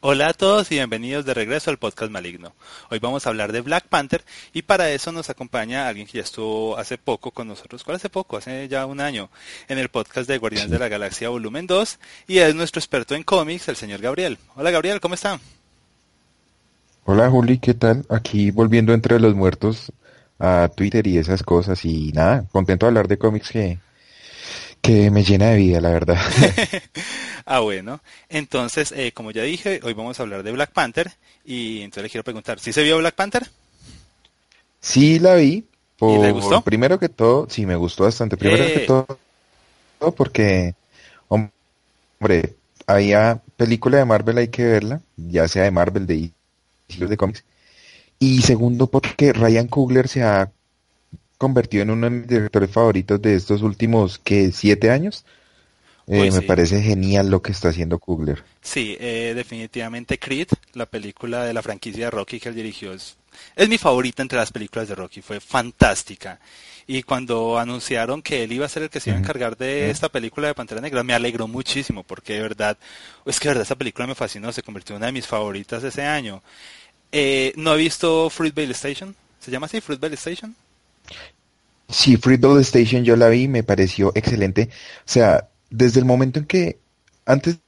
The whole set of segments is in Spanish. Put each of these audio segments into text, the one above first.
Hola a todos y bienvenidos de regreso al podcast Maligno. Hoy vamos a hablar de Black Panther y para eso nos acompaña alguien que ya estuvo hace poco con nosotros. ¿Cuál hace poco? Hace ya un año en el podcast de Guardianes de la Galaxia Volumen 2 y es nuestro experto en cómics, el señor Gabriel. Hola Gabriel, ¿cómo está? Hola Juli, ¿qué tal? Aquí volviendo entre los muertos a Twitter y esas cosas y nada, contento de hablar de cómics que, que me llena de vida, la verdad. ah, bueno. Entonces, eh, como ya dije, hoy vamos a hablar de Black Panther y entonces le quiero preguntar, ¿sí se vio Black Panther? Sí, la vi. ¿Y le gustó? Primero que todo, sí, me gustó bastante. Primero que Eh. todo, porque, hombre, había película de Marvel, hay que verla, ya sea de Marvel, de de cómics. Y segundo, porque Ryan Coogler se ha convertido en uno de mis directores favoritos de estos últimos, que siete años. Eh, Uy, me sí. parece genial lo que está haciendo Coogler. Sí, eh, definitivamente Creed, la película de la franquicia de Rocky que él dirigió, es, es mi favorita entre las películas de Rocky, fue fantástica. Y cuando anunciaron que él iba a ser el que se iba a encargar de esta película de Pantera Negra, me alegró muchísimo, porque de verdad, es que de verdad esta película me fascinó, se convirtió en una de mis favoritas ese año. Eh, no he visto Fruitvale Station, ¿se llama así, Fruitvale Station? Sí, Fruitvale Station yo la vi, me pareció excelente. O sea, desde el momento en que, antes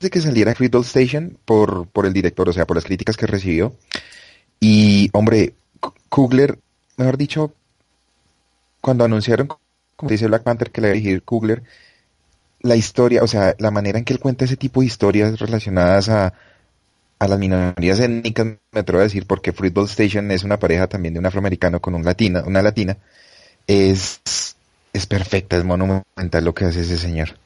de que saliera Fruitvale Station, por, por el director, o sea, por las críticas que recibió, y hombre, K- Coogler, mejor dicho, cuando anunciaron, como dice Black Panther, que le iba a dirigir Coogler, la historia, o sea, la manera en que él cuenta ese tipo de historias relacionadas a, a las minorías étnicas, me atrevo a decir, porque Fruitvale Station es una pareja también de un afroamericano con un latina, una latina, es, es perfecta, es monumental lo que hace ese señor.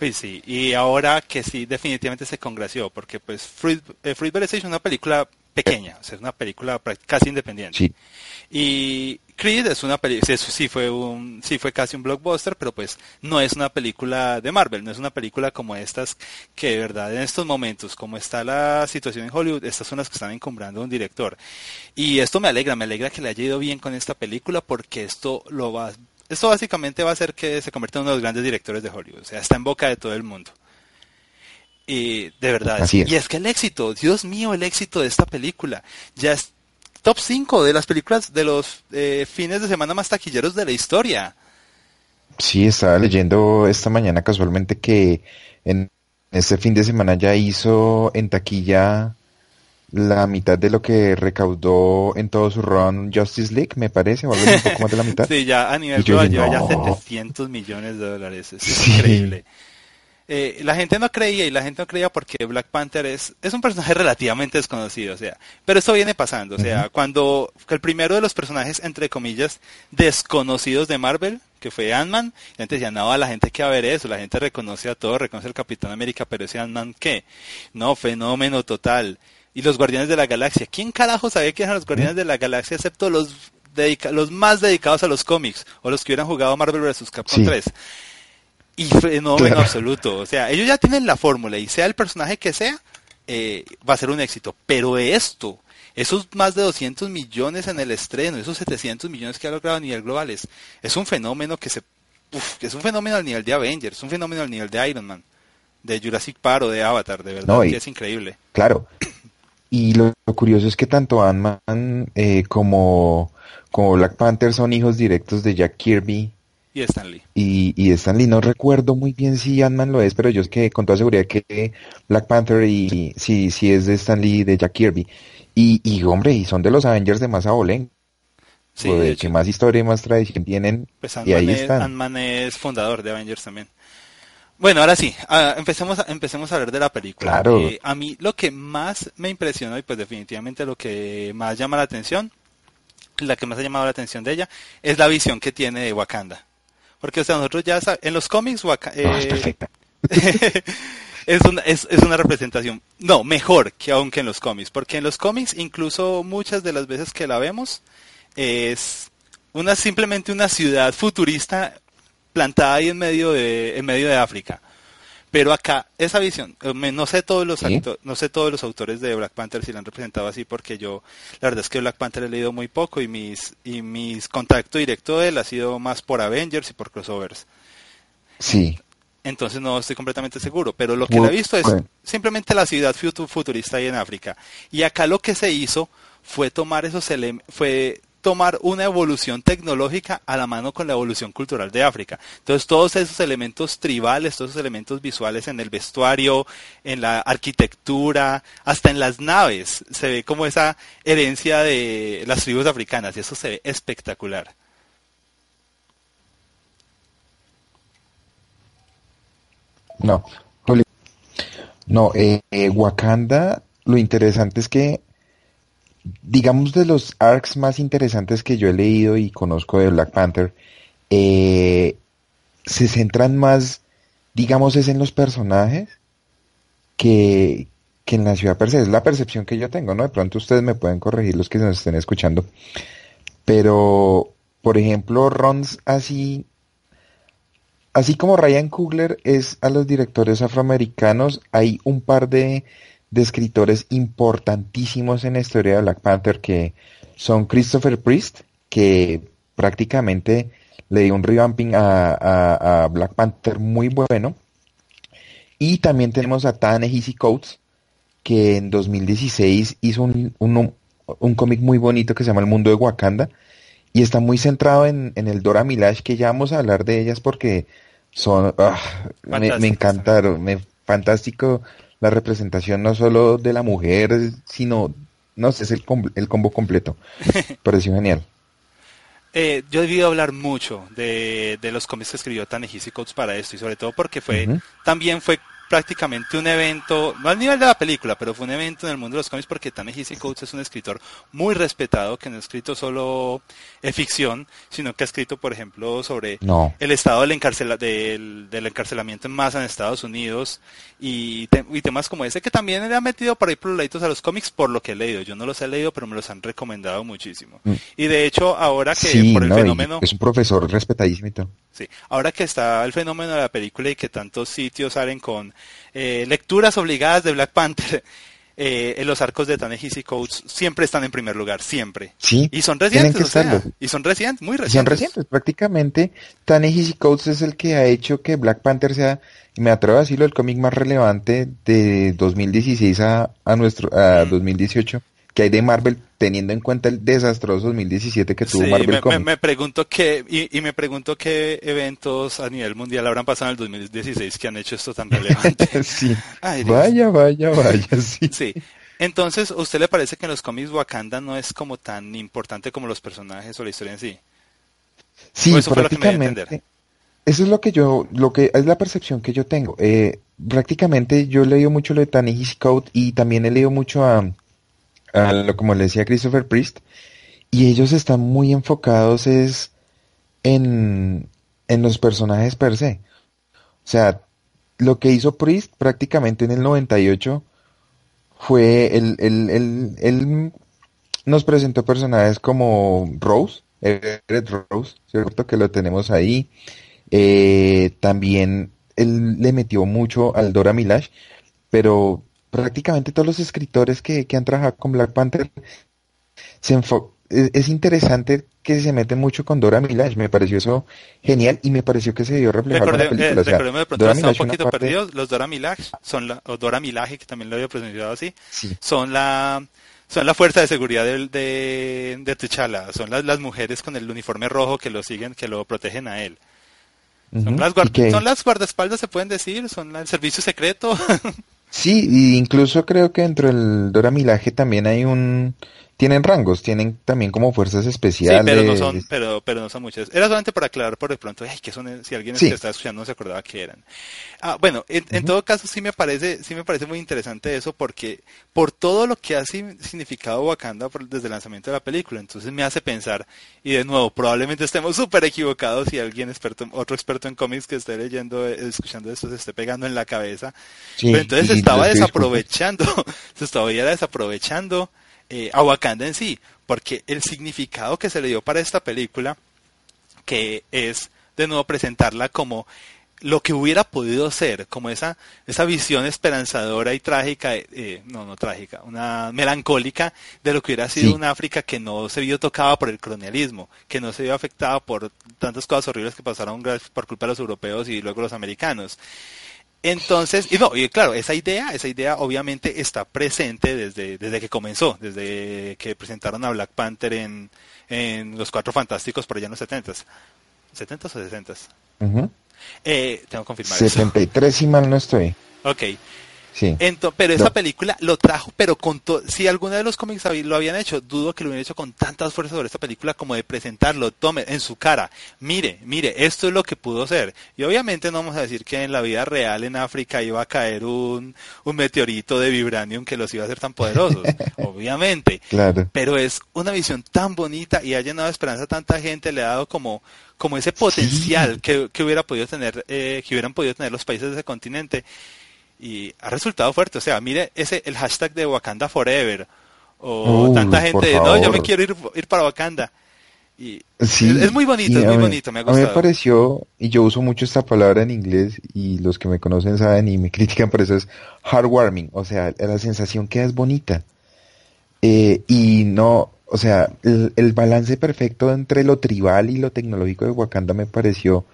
Uy, sí, y ahora que sí, definitivamente se congració, porque pues Fruit, eh, Fruitvale Station es una película pequeña, o sea, es una película casi independiente. Sí, Y Creed es una película, sí, sí fue un, sí fue casi un blockbuster, pero pues no es una película de Marvel, no es una película como estas que de verdad en estos momentos, como está la situación en Hollywood, estas son las que están encumbrando a un director. Y esto me alegra, me alegra que le haya ido bien con esta película porque esto lo va, esto básicamente va a hacer que se convierta en uno de los grandes directores de Hollywood, o sea, está en boca de todo el mundo. Y de verdad, Así es. y es que el éxito, Dios mío, el éxito de esta película, ya es top 5 de las películas de los eh, fines de semana más taquilleros de la historia. sí, estaba leyendo esta mañana casualmente que en este fin de semana ya hizo en taquilla la mitad de lo que recaudó en todo su run Justice League, me parece, o algo así, un poco más de la mitad. Sí, ya a nivel global lleva ya "No". 700 millones de dólares. Es Sí. increíble. Eh, la gente no creía y la gente no creía porque Black Panther es, es un personaje relativamente desconocido, o sea, pero esto viene pasando, o sea, cuando el primero de los personajes, entre comillas, desconocidos de Marvel, que fue Ant-Man, la gente decía, no, la gente que va a ver eso, la gente reconoce a todo, reconoce al Capitán América, pero ese Ant-Man, ¿qué? No, fenómeno total. Y los Guardianes de la Galaxia, ¿quién carajo sabía que eran los Guardianes de la Galaxia excepto los dedica- los más dedicados a los cómics o los que hubieran jugado Marvel vs. Capcom Sí. 3? Y fenómeno Claro. absoluto. O sea, ellos ya tienen la fórmula y sea el personaje que sea, eh, va a ser un éxito. Pero esto, esos más de 200 millones en el estreno, esos 700 millones que ha logrado a nivel global, es, es un fenómeno que se... uf, es un fenómeno al nivel de Avengers, es un fenómeno al nivel de Iron Man, de Jurassic Park o de Avatar, de verdad No, y- que es increíble. Claro. Y lo, lo curioso es que tanto Ant-Man eh, como, como Black Panther son hijos directos de Jack Kirby Y Stan Lee. y, y Stan Lee. No recuerdo muy bien si Ant-Man lo es, pero yo es que con toda seguridad que Black Panther y sí, sí es de Stan Lee de Jack Kirby. Y, y hombre, y son de los Avengers de más abolen, Sí, de, de que más historia y más tradición tienen. pues y ahí es, están. Ant-Man es fundador de Avengers también. Bueno, ahora sí, ah, empecemos, a, empecemos a hablar de la película. Claro. Eh, a mí lo que más me impresionó y pues definitivamente lo que más llama la atención, la que más ha llamado la atención de ella, es la visión que tiene de Wakanda. Porque o sea, nosotros ya en los cómics Waka- No, es eh, perfecta. es, una, es, es una representación, no, mejor que aunque en los cómics, porque en los cómics incluso muchas de las veces que la vemos es una simplemente una ciudad futurista plantada ahí en medio de, en medio de África. Pero acá, esa visión, eh, no sé todos los no sé todos los autores de Black Panther si la han representado así, porque yo, la verdad es que Black Panther he leído muy poco y mis, y mis contacto directo de él ha sido más por Avengers y por crossovers. Sí. Entonces no estoy completamente seguro, pero lo que he visto es simplemente la ciudad futurista ahí en África. Y acá lo que se hizo fue tomar esos elementos, fue tomar una evolución tecnológica a la mano con la evolución cultural de África. Entonces todos esos elementos tribales, todos esos elementos visuales en el vestuario, en la arquitectura, hasta en las naves, se ve como esa herencia de las tribus africanas y eso se ve espectacular. No, no, eh, eh, Wakanda, lo interesante es que digamos de los arcs más interesantes que yo he leído y conozco de Black Panther, eh, se centran más, digamos, es en los personajes que, que en la ciudad per se. Es la percepción que yo tengo, ¿no? De pronto ustedes me pueden corregir los que nos estén escuchando. Pero, por ejemplo, Rons así, así como Ryan Coogler es a los directores afroamericanos, hay un par de de escritores importantísimos en la historia de Black Panther que son Christopher Priest, que prácticamente le dio un revamping a, Black Panther muy bueno. Y también tenemos a ta Coates, que en 2016 hizo un, un, cómic muy bonito que se llama El Mundo de Wakanda. Y está muy centrado en, el Dora Milash, que ya vamos a hablar de ellas porque son... Ah, me, me, encantaron, me, fantástico la representación no solo de la mujer, sino, no sé, es el, el combo completo. Pareció genial. Eh, yo he debido hablar mucho de, de los cómics que escribió Tanehisi Coates para esto y sobre todo porque fue también fue prácticamente un evento, no al nivel de la película, pero fue un evento en el mundo de los cómics porque Ta-Nehisi Coates es un escritor muy respetado que no ha escrito solo ficción, sino que ha escrito, por ejemplo, sobre el estado del, encarcela, del, encarcelamiento en masa en Estados Unidos y, temas como ese que también le ha metido por ahí laditos a los cómics por lo que he leído. Yo no los he leído, pero me los han recomendado muchísimo. Mm. Y de hecho, ahora que por el fenómeno... Es un profesor respetadísimo. Sí, ahora que está el fenómeno de la película y que tantos sitios salen con eh, lecturas obligadas de Black Panther, eh, en los arcos de Ta-Nehisi Coates siempre están en primer lugar, siempre. Sí. Y son recientes, y son recientes, muy recientes. Son recientes, prácticamente. Ta-Nehisi Coates es el que ha hecho que Black Panther sea, y me atrevo a decirlo, el cómic más relevante de 2016 a, a nuestro, a 2018 mm que hay de Marvel teniendo en cuenta el desastroso 2017 que tuvo Marvel me, me, pregunto qué y, me pregunto qué eventos a nivel mundial habrán pasado en el 2016 que han hecho esto tan relevante. sí. vaya, vaya, vaya, sí. Sí. Entonces, ¿a usted le parece que en los cómics Wakanda no es como tan importante como los personajes o la historia en sí? Sí, eso prácticamente. eso es lo que yo, lo que es la percepción que yo tengo. Eh, prácticamente yo he leído mucho lo de Tanihisi Code y también he leído mucho a lo, como le decía Christopher Priest, y ellos están muy enfocados es en, en los personajes per se. O sea, lo que hizo Priest prácticamente en el 98 fue el, el, el, nos presentó personajes como Rose, Everett Rose, ¿cierto? Que lo tenemos ahí. Eh, también él le metió mucho al Dora Milash, pero prácticamente todos los escritores que, han trabajado con Black Panther se es, interesante que se meten mucho con Dora Milaje, me pareció eso genial y me pareció que se dio reflejado en la película. Eh, recordemos de pronto Dora un poquito perdidos, los Dora Milaje son la, o Dora Milaje, que también lo había pronunciado así, son la son la fuerza de seguridad de, de, de T'Challa, son las, las mujeres con el uniforme rojo que lo siguen, que lo protegen a él. Son, las son las guardaespaldas, se pueden decir, son el servicio secreto. Sí, incluso creo que dentro del Dora Milaje también hay un tienen rangos, tienen también como fuerzas especiales. Sí, pero no son, pero, pero no son muchas. Era solamente para aclarar por de pronto, ay, que son, si alguien que está escuchando no se acordaba que eran. Ah, bueno, en, todo caso sí me parece, sí me parece muy interesante eso porque por todo lo que ha significado Wakanda desde el lanzamiento de la película, entonces me hace pensar, y de nuevo, probablemente estemos súper equivocados si alguien experto, otro experto en cómics que esté leyendo, eh, escuchando esto se esté pegando en la cabeza. pero entonces se estaba desaprovechando, se estaba desaprovechando eh, a Wakanda en sí, porque el significado que se le dio para esta película, que es de nuevo presentarla como lo que hubiera podido ser, como esa, esa visión esperanzadora y trágica, eh, no, no trágica, una melancólica de lo que hubiera sido una África que no se vio tocada por el colonialismo, que no se vio afectada por tantas cosas horribles que pasaron por culpa de los europeos y luego los americanos. Entonces, y no, y claro, esa idea, esa idea obviamente está presente desde, desde que comenzó, desde que presentaron a Black Panther en, en Los Cuatro Fantásticos por allá en los 70s. ¿70s o 60s? eh, tengo que confirmar 73 si mal no estoy. Ok. Sí. pero esa película lo trajo, pero con si alguna de los cómics lo habían hecho, dudo que lo hubieran hecho con tantas fuerzas sobre esta película como de presentarlo, tome en su cara, mire, mire, esto es lo que pudo ser. Y obviamente no vamos a decir que en la vida real en África iba a caer un, un meteorito de vibranium que los iba a hacer tan poderosos, obviamente. Claro. Pero es una visión tan bonita y ha llenado de esperanza a tanta gente, le ha dado como, como ese potencial que, que, hubiera podido tener, eh, que hubieran podido tener los países de ese continente y ha resultado fuerte. O sea, mire ese el hashtag de Wakanda Forever o tanta gente no, yo me quiero ir, ir para Wakanda. Y es, muy bonito, es muy bonito, me ha gustado. A mí me pareció, y yo uso mucho esta palabra en inglés, y los que me conocen saben y me critican por eso, es heartwarming, o sea, la sensación que es bonita. Eh, y no, o sea, el, el, balance perfecto entre lo tribal y lo tecnológico de Wakanda me pareció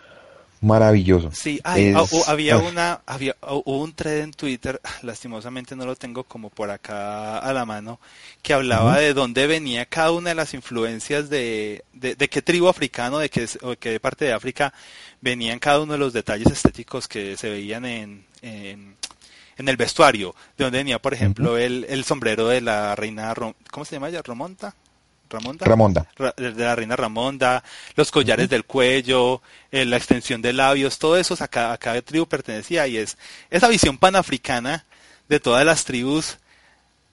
maravilloso. Sí, había ah. una, había un thread en Twitter, lastimosamente no lo tengo como por acá a la mano, que hablaba de dónde venía cada una de las influencias de, de, qué tribu africano, de qué, o qué parte de África venían cada uno de los detalles estéticos que se veían en, en, el vestuario, de dónde venía, por ejemplo, el, el sombrero de la reina, ¿cómo se llama ella? ¿Romonta? Ramonda. Ramonda. de la reina Ramonda, los collares del cuello, eh, la extensión de labios, todo eso a cada, tribu pertenecía y es esa visión panafricana de todas las tribus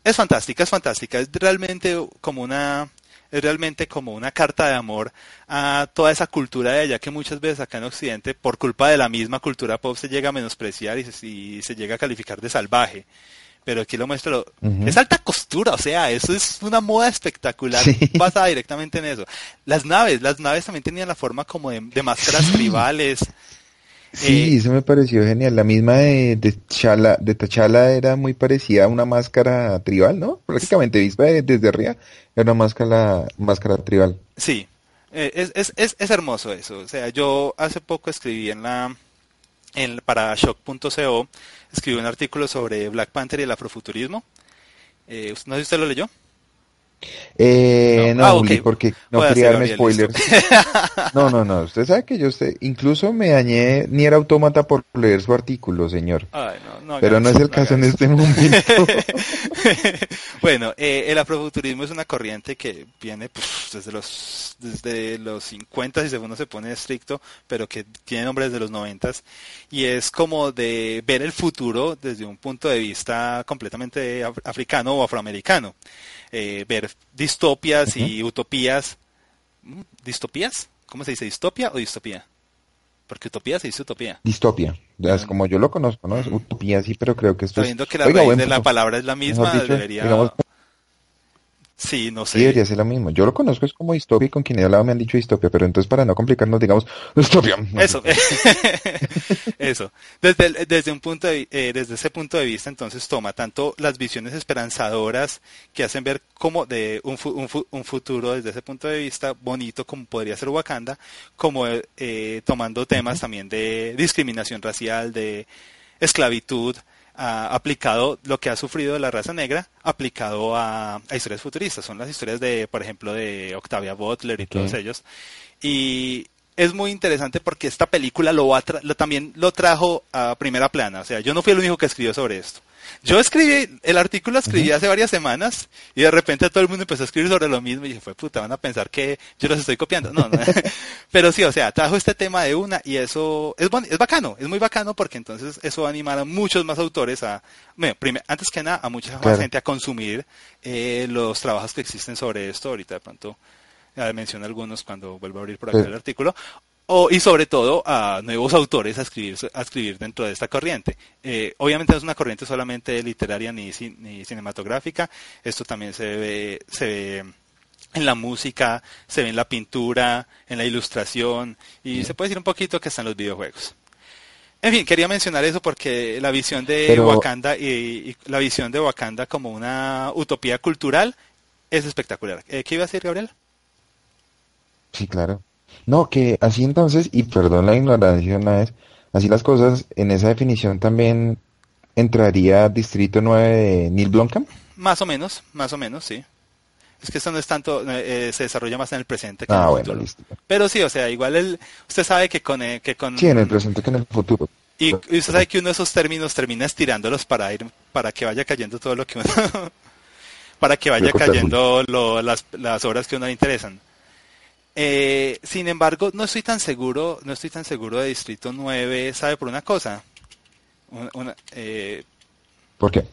es fantástica, es fantástica, es realmente como una es realmente como una carta de amor a toda esa cultura de allá que muchas veces acá en Occidente, por culpa de la misma cultura pop, se llega a menospreciar y se, y se llega a calificar de salvaje pero aquí lo muestro. Es alta costura, o sea, eso es una moda espectacular basada directamente en eso. Las naves, las naves también tenían la forma como de, máscaras tribales. Sí, eh, eso me pareció genial. La misma de, de, Chala, de Tachala era muy parecida a una máscara tribal, ¿no? Prácticamente vista desde arriba era una máscara, máscara tribal. Sí, eh, es, es, es, es hermoso eso. O sea, yo hace poco escribí en la en, para shock.co escribió un artículo sobre Black Panther y el afrofuturismo. Eh, no sé si usted lo leyó. Eh, no, ah, porque no quería darme spoilers. no, no, no. Usted sabe que yo usted, incluso me dañé ni era autómata por leer su artículo, señor. Pero no es el caso en este momento. bueno, eh, el afrofuturismo es una corriente que viene pues, desde los desde los 50 si uno se pone estricto, pero que tiene nombre desde los 90 y es como de ver el futuro desde un punto de vista completamente africano o afroamericano. Eh, ver distopias y utopías. ¿Mm? ¿Distopías? ¿Cómo se dice? ¿Distopia o distopía? Porque utopía se dice utopía. Distopia. Es como yo lo conozco, ¿no? Es utopía, sí, pero creo que esto Sabiendo que la raíz de la palabra es la misma, debería... Sí, no sé. Sí, debería ser lo mismo. Yo lo conozco, es como distopia y con quien he hablado me han dicho distopia, pero entonces para no complicarnos, digamos, distopia. Eso, eso. Desde, desde, un punto de, eh, desde ese punto de vista, entonces toma tanto las visiones esperanzadoras que hacen ver como de un, un, futuro desde ese punto de vista bonito como podría ser Wakanda, como eh, tomando temas también de discriminación racial, de esclavitud, aplicado lo que ha sufrido la raza negra, aplicado a, historias futuristas. Son las historias de, por ejemplo, de Octavia Butler y todos ellos. Y es muy interesante porque esta película lo, va lo también lo trajo a primera plana. O sea, yo no fui el único que escribió sobre esto. Yo escribí, el artículo escribí hace varias semanas y de repente todo el mundo empezó a escribir sobre lo mismo y dije, fue puta, van a pensar que yo los estoy copiando. No, no. Pero sí, o sea, trajo este tema de una y eso es, es bacano, es muy bacano porque entonces eso va a animar a muchos más autores a, bueno, antes que nada, a mucha más gente a consumir eh, los trabajos que existen sobre esto. Ahorita de pronto menciono algunos cuando vuelvo a abrir por acá el artículo o, y sobre todo a nuevos autores a escribir, a escribir dentro de esta corriente. Eh, obviamente no es una corriente solamente literaria ni, ni cinematográfica, esto también se ve, se ve en la música, se ve en la pintura, en la ilustración y se puede decir un poquito que están los videojuegos. En fin, quería mencionar eso porque la visión de Wakanda y, la visión de Wakanda como una utopía cultural es espectacular. Eh, ¿Qué iba a decir Gabriel? Sí, claro. No, que así entonces, y perdón la ignorancia una vez, así las cosas, en esa definición también entraría Distrito 9 de Neil Blomkamp. Más o menos, más o menos, sí. Es que eso no es tanto, eh, se desarrolla más en el presente que en el ah, bueno, Listo. Pero sí, o sea, igual el, usted sabe que con, eh, que con... Sí, en el presente que en el futuro. Y, usted sabe que uno de esos términos termina estirándolos para ir, para que vaya cayendo todo lo que uno... para que vaya cayendo lo, las, las obras que a uno le interesan. Eh, sin embargo, no estoy tan seguro, no estoy tan seguro de Distrito 9, ¿sabe por una cosa? Eh, ¿Por qué?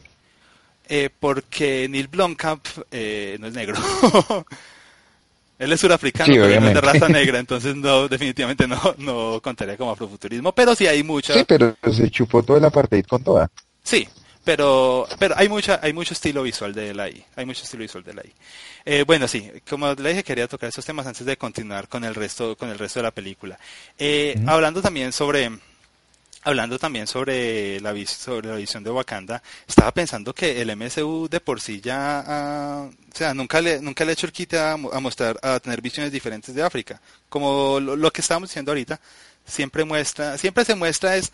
Eh, porque Neil Blomkamp eh, no es negro. Él es surafricano, pero no es de raza negra, entonces no, definitivamente no, no contaría como afrofuturismo, pero sí hay mucha... Sí, pero se chupó toda la parte con toda. Sí, pero pero hay mucha hay mucho estilo visual de él ahí hay mucho estilo visual de él ahí eh, bueno sí como le dije quería tocar esos temas antes de continuar con el resto con el resto de la película. Eh, hablando también sobre hablando también sobre la sobre la visión de Wakanda estaba pensando que el MCU de por sí ya ah, o sea nunca le nunca le ha hecho el quite a, mostrar a tener visiones diferentes de África. Como lo, lo que estábamos diciendo ahorita siempre muestra siempre se muestra es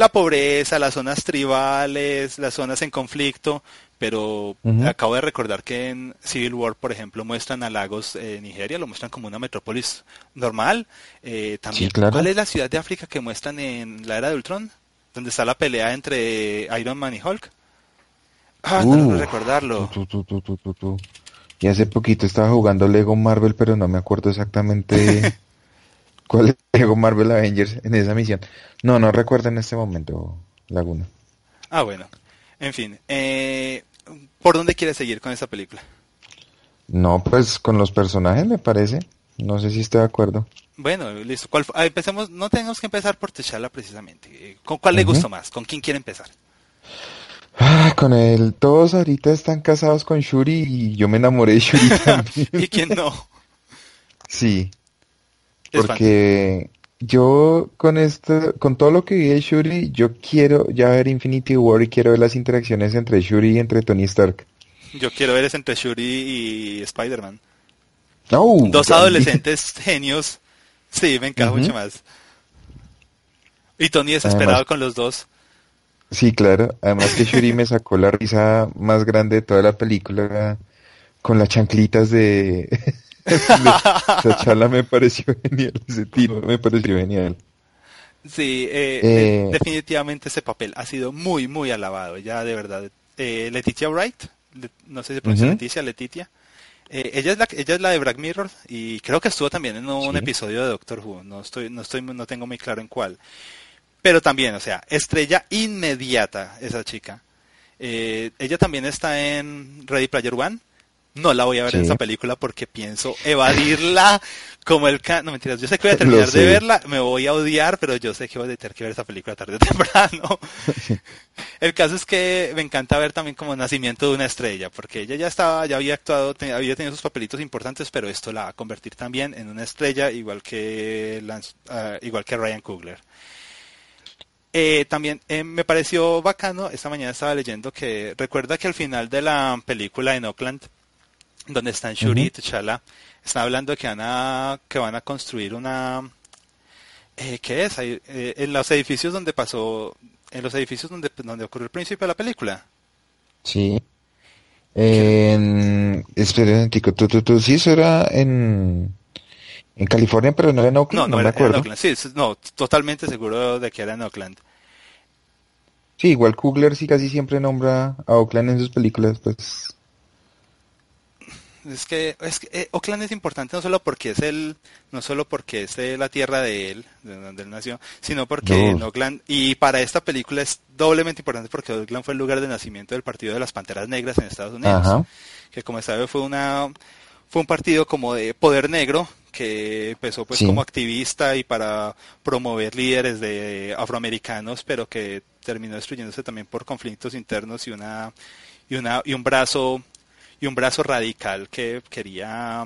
la pobreza, las zonas tribales, las zonas en conflicto, pero acabo de recordar que en Civil War, por ejemplo, muestran a Lagos, eh, Nigeria, lo muestran como una metrópolis normal. Eh, también, ¿cuál es la ciudad de África que muestran en la era de Ultron? Donde está la pelea entre Iron Man y Hulk. Ah, no uh, recordarlo. y hace poquito estaba jugando Lego Marvel, pero no me acuerdo exactamente cuál es Lego Marvel Avengers en esa misión. No, no recuerdo en este momento, Laguna. Ah, bueno. En fin, eh, ¿por dónde quieres seguir con esa película? No, pues con los personajes me parece. No sé si estoy de acuerdo. Bueno, listo. ¿Cuál, ah, empecemos, no tenemos que empezar por Techala precisamente. ¿Con cuál le gustó más? ¿Con quién quiere empezar? Ah, con él. Todos ahorita están casados con Shuri y yo me enamoré de Shuri también. ¿Y quién no? Sí. Porque yo con esto, con todo lo que vi de Shuri, yo quiero ya ver Infinity War y quiero ver las interacciones entre Shuri y entre Tony Stark. Yo quiero ver es entre Shuri y Spider-Man. Dos adolescentes genios. Sí, me encaja mucho más. Y Tony desesperado con los dos. Sí, claro. Además que Shuri me sacó la risa más grande de toda la película con las chanclitas de esa charla me pareció genial, ese tiro me pareció genial. Sí, eh, eh, definitivamente ese papel ha sido muy, muy alabado, ya de verdad. Eh, Letitia Wright, no sé si pronuncia Leticia, Letitia. ella es la ella es la de Black Mirror y creo que estuvo también en un episodio de Doctor Who, no estoy no estoy no tengo muy claro en cuál. Pero también, o sea, estrella inmediata esa chica. ella también está en Ready Player One no la voy a ver en esa película porque pienso evadirla como el can... No, mentiras, yo sé que voy a terminar de verla, me voy a odiar, pero yo sé que voy a tener que ver esa película tarde o temprano. el caso es que me encanta ver también como nacimiento de una estrella, porque ella ya estaba, ya había actuado, había tenido sus papelitos importantes, pero esto la va a convertir también en una estrella, igual que, ah, igual que Ryan Coogler. Eh, también eh, me pareció bacano, esta mañana estaba leyendo que recuerda que al final de la película en Oakland, donde están Shuri y T'Challa, están hablando que van a, que van a construir una... Eh, ¿Qué es? Eh, en los edificios donde pasó, en los edificios donde, donde ocurrió el principio de la película. Sí. En... Espera un tú, tú, tú, sí, eso era en... En California, pero no era en Oakland, no, no, me acuerdo. Oakland. Sí, no, totalmente seguro de que era en Oakland. Sí, igual Kugler sí casi siempre nombra a Oakland en sus películas, pues es que, es que eh, Oakland es importante no solo porque es el, no solo porque es la tierra de él, de donde él nació, sino porque en Oakland, y para esta película es doblemente importante porque Oakland fue el lugar de nacimiento del partido de las Panteras Negras en Estados Unidos, que como sabe fue una, fue un partido como de poder negro que empezó pues como activista y para promover líderes de afroamericanos, pero que terminó destruyéndose también por conflictos internos y una y una y un brazo y un brazo radical que quería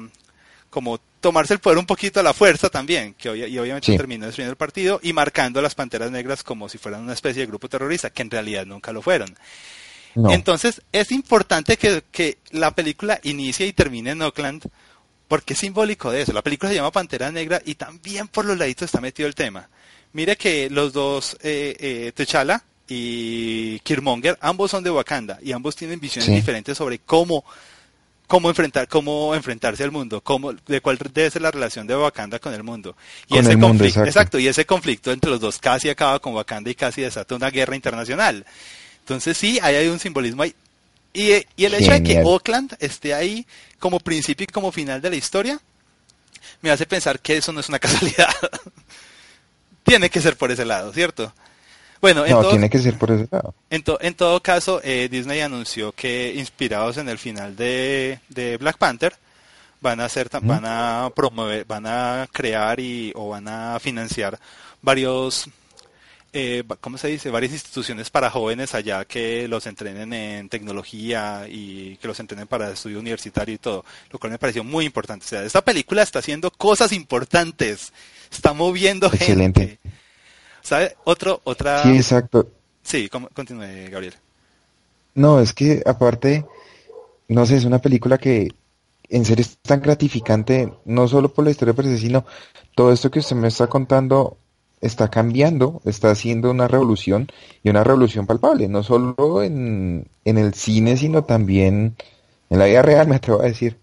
como tomarse el poder un poquito a la fuerza también, que y obviamente terminó destruyendo el partido y marcando a las Panteras Negras como si fueran una especie de grupo terrorista, que en realidad nunca lo fueron. Entonces es importante que, que, la película inicie y termine en Oakland, porque es simbólico de eso. La película se llama Pantera Negra y también por los laditos está metido el tema. Mire que los dos, eh, eh, T'Challa y Killmonger, ambos son de Wakanda y ambos tienen visiones diferentes sobre cómo cómo enfrentar cómo enfrentarse al mundo, cómo de cuál debe ser la relación de Wakanda con el mundo. Y ese conflicto, exacto. y ese conflicto entre los dos casi acaba con Wakanda y casi desata una guerra internacional. Entonces sí, ahí hay un simbolismo ahí. Y, y el hecho de que Oakland esté ahí como principio y como final de la historia, me hace pensar que eso no es una casualidad. Tiene que ser por ese lado, ¿cierto? Bueno, no, tiene que ser por ese lado. En, en todo caso, eh, Disney anunció que inspirados en el final de, Black Panther, van a hacer, van a promover, van a crear y o van a financiar varios, eh, ¿cómo se dice? Varias instituciones para jóvenes allá que los entrenen en tecnología y que los entrenen para estudio universitario y todo, lo cual me pareció muy importante. O sea, esta película está haciendo cosas importantes, está moviendo Excelente. gente ¿Sabe? Otro, otra... Sí, exacto. Sí, continúe, Gabriel. No, es que aparte, no sé, es una película que en serio es tan gratificante, no solo por la historia per se, sino todo esto que usted me está contando está cambiando, está haciendo una revolución y una revolución palpable, no solo en, en el cine, sino también en la vida real, me atrevo a decir.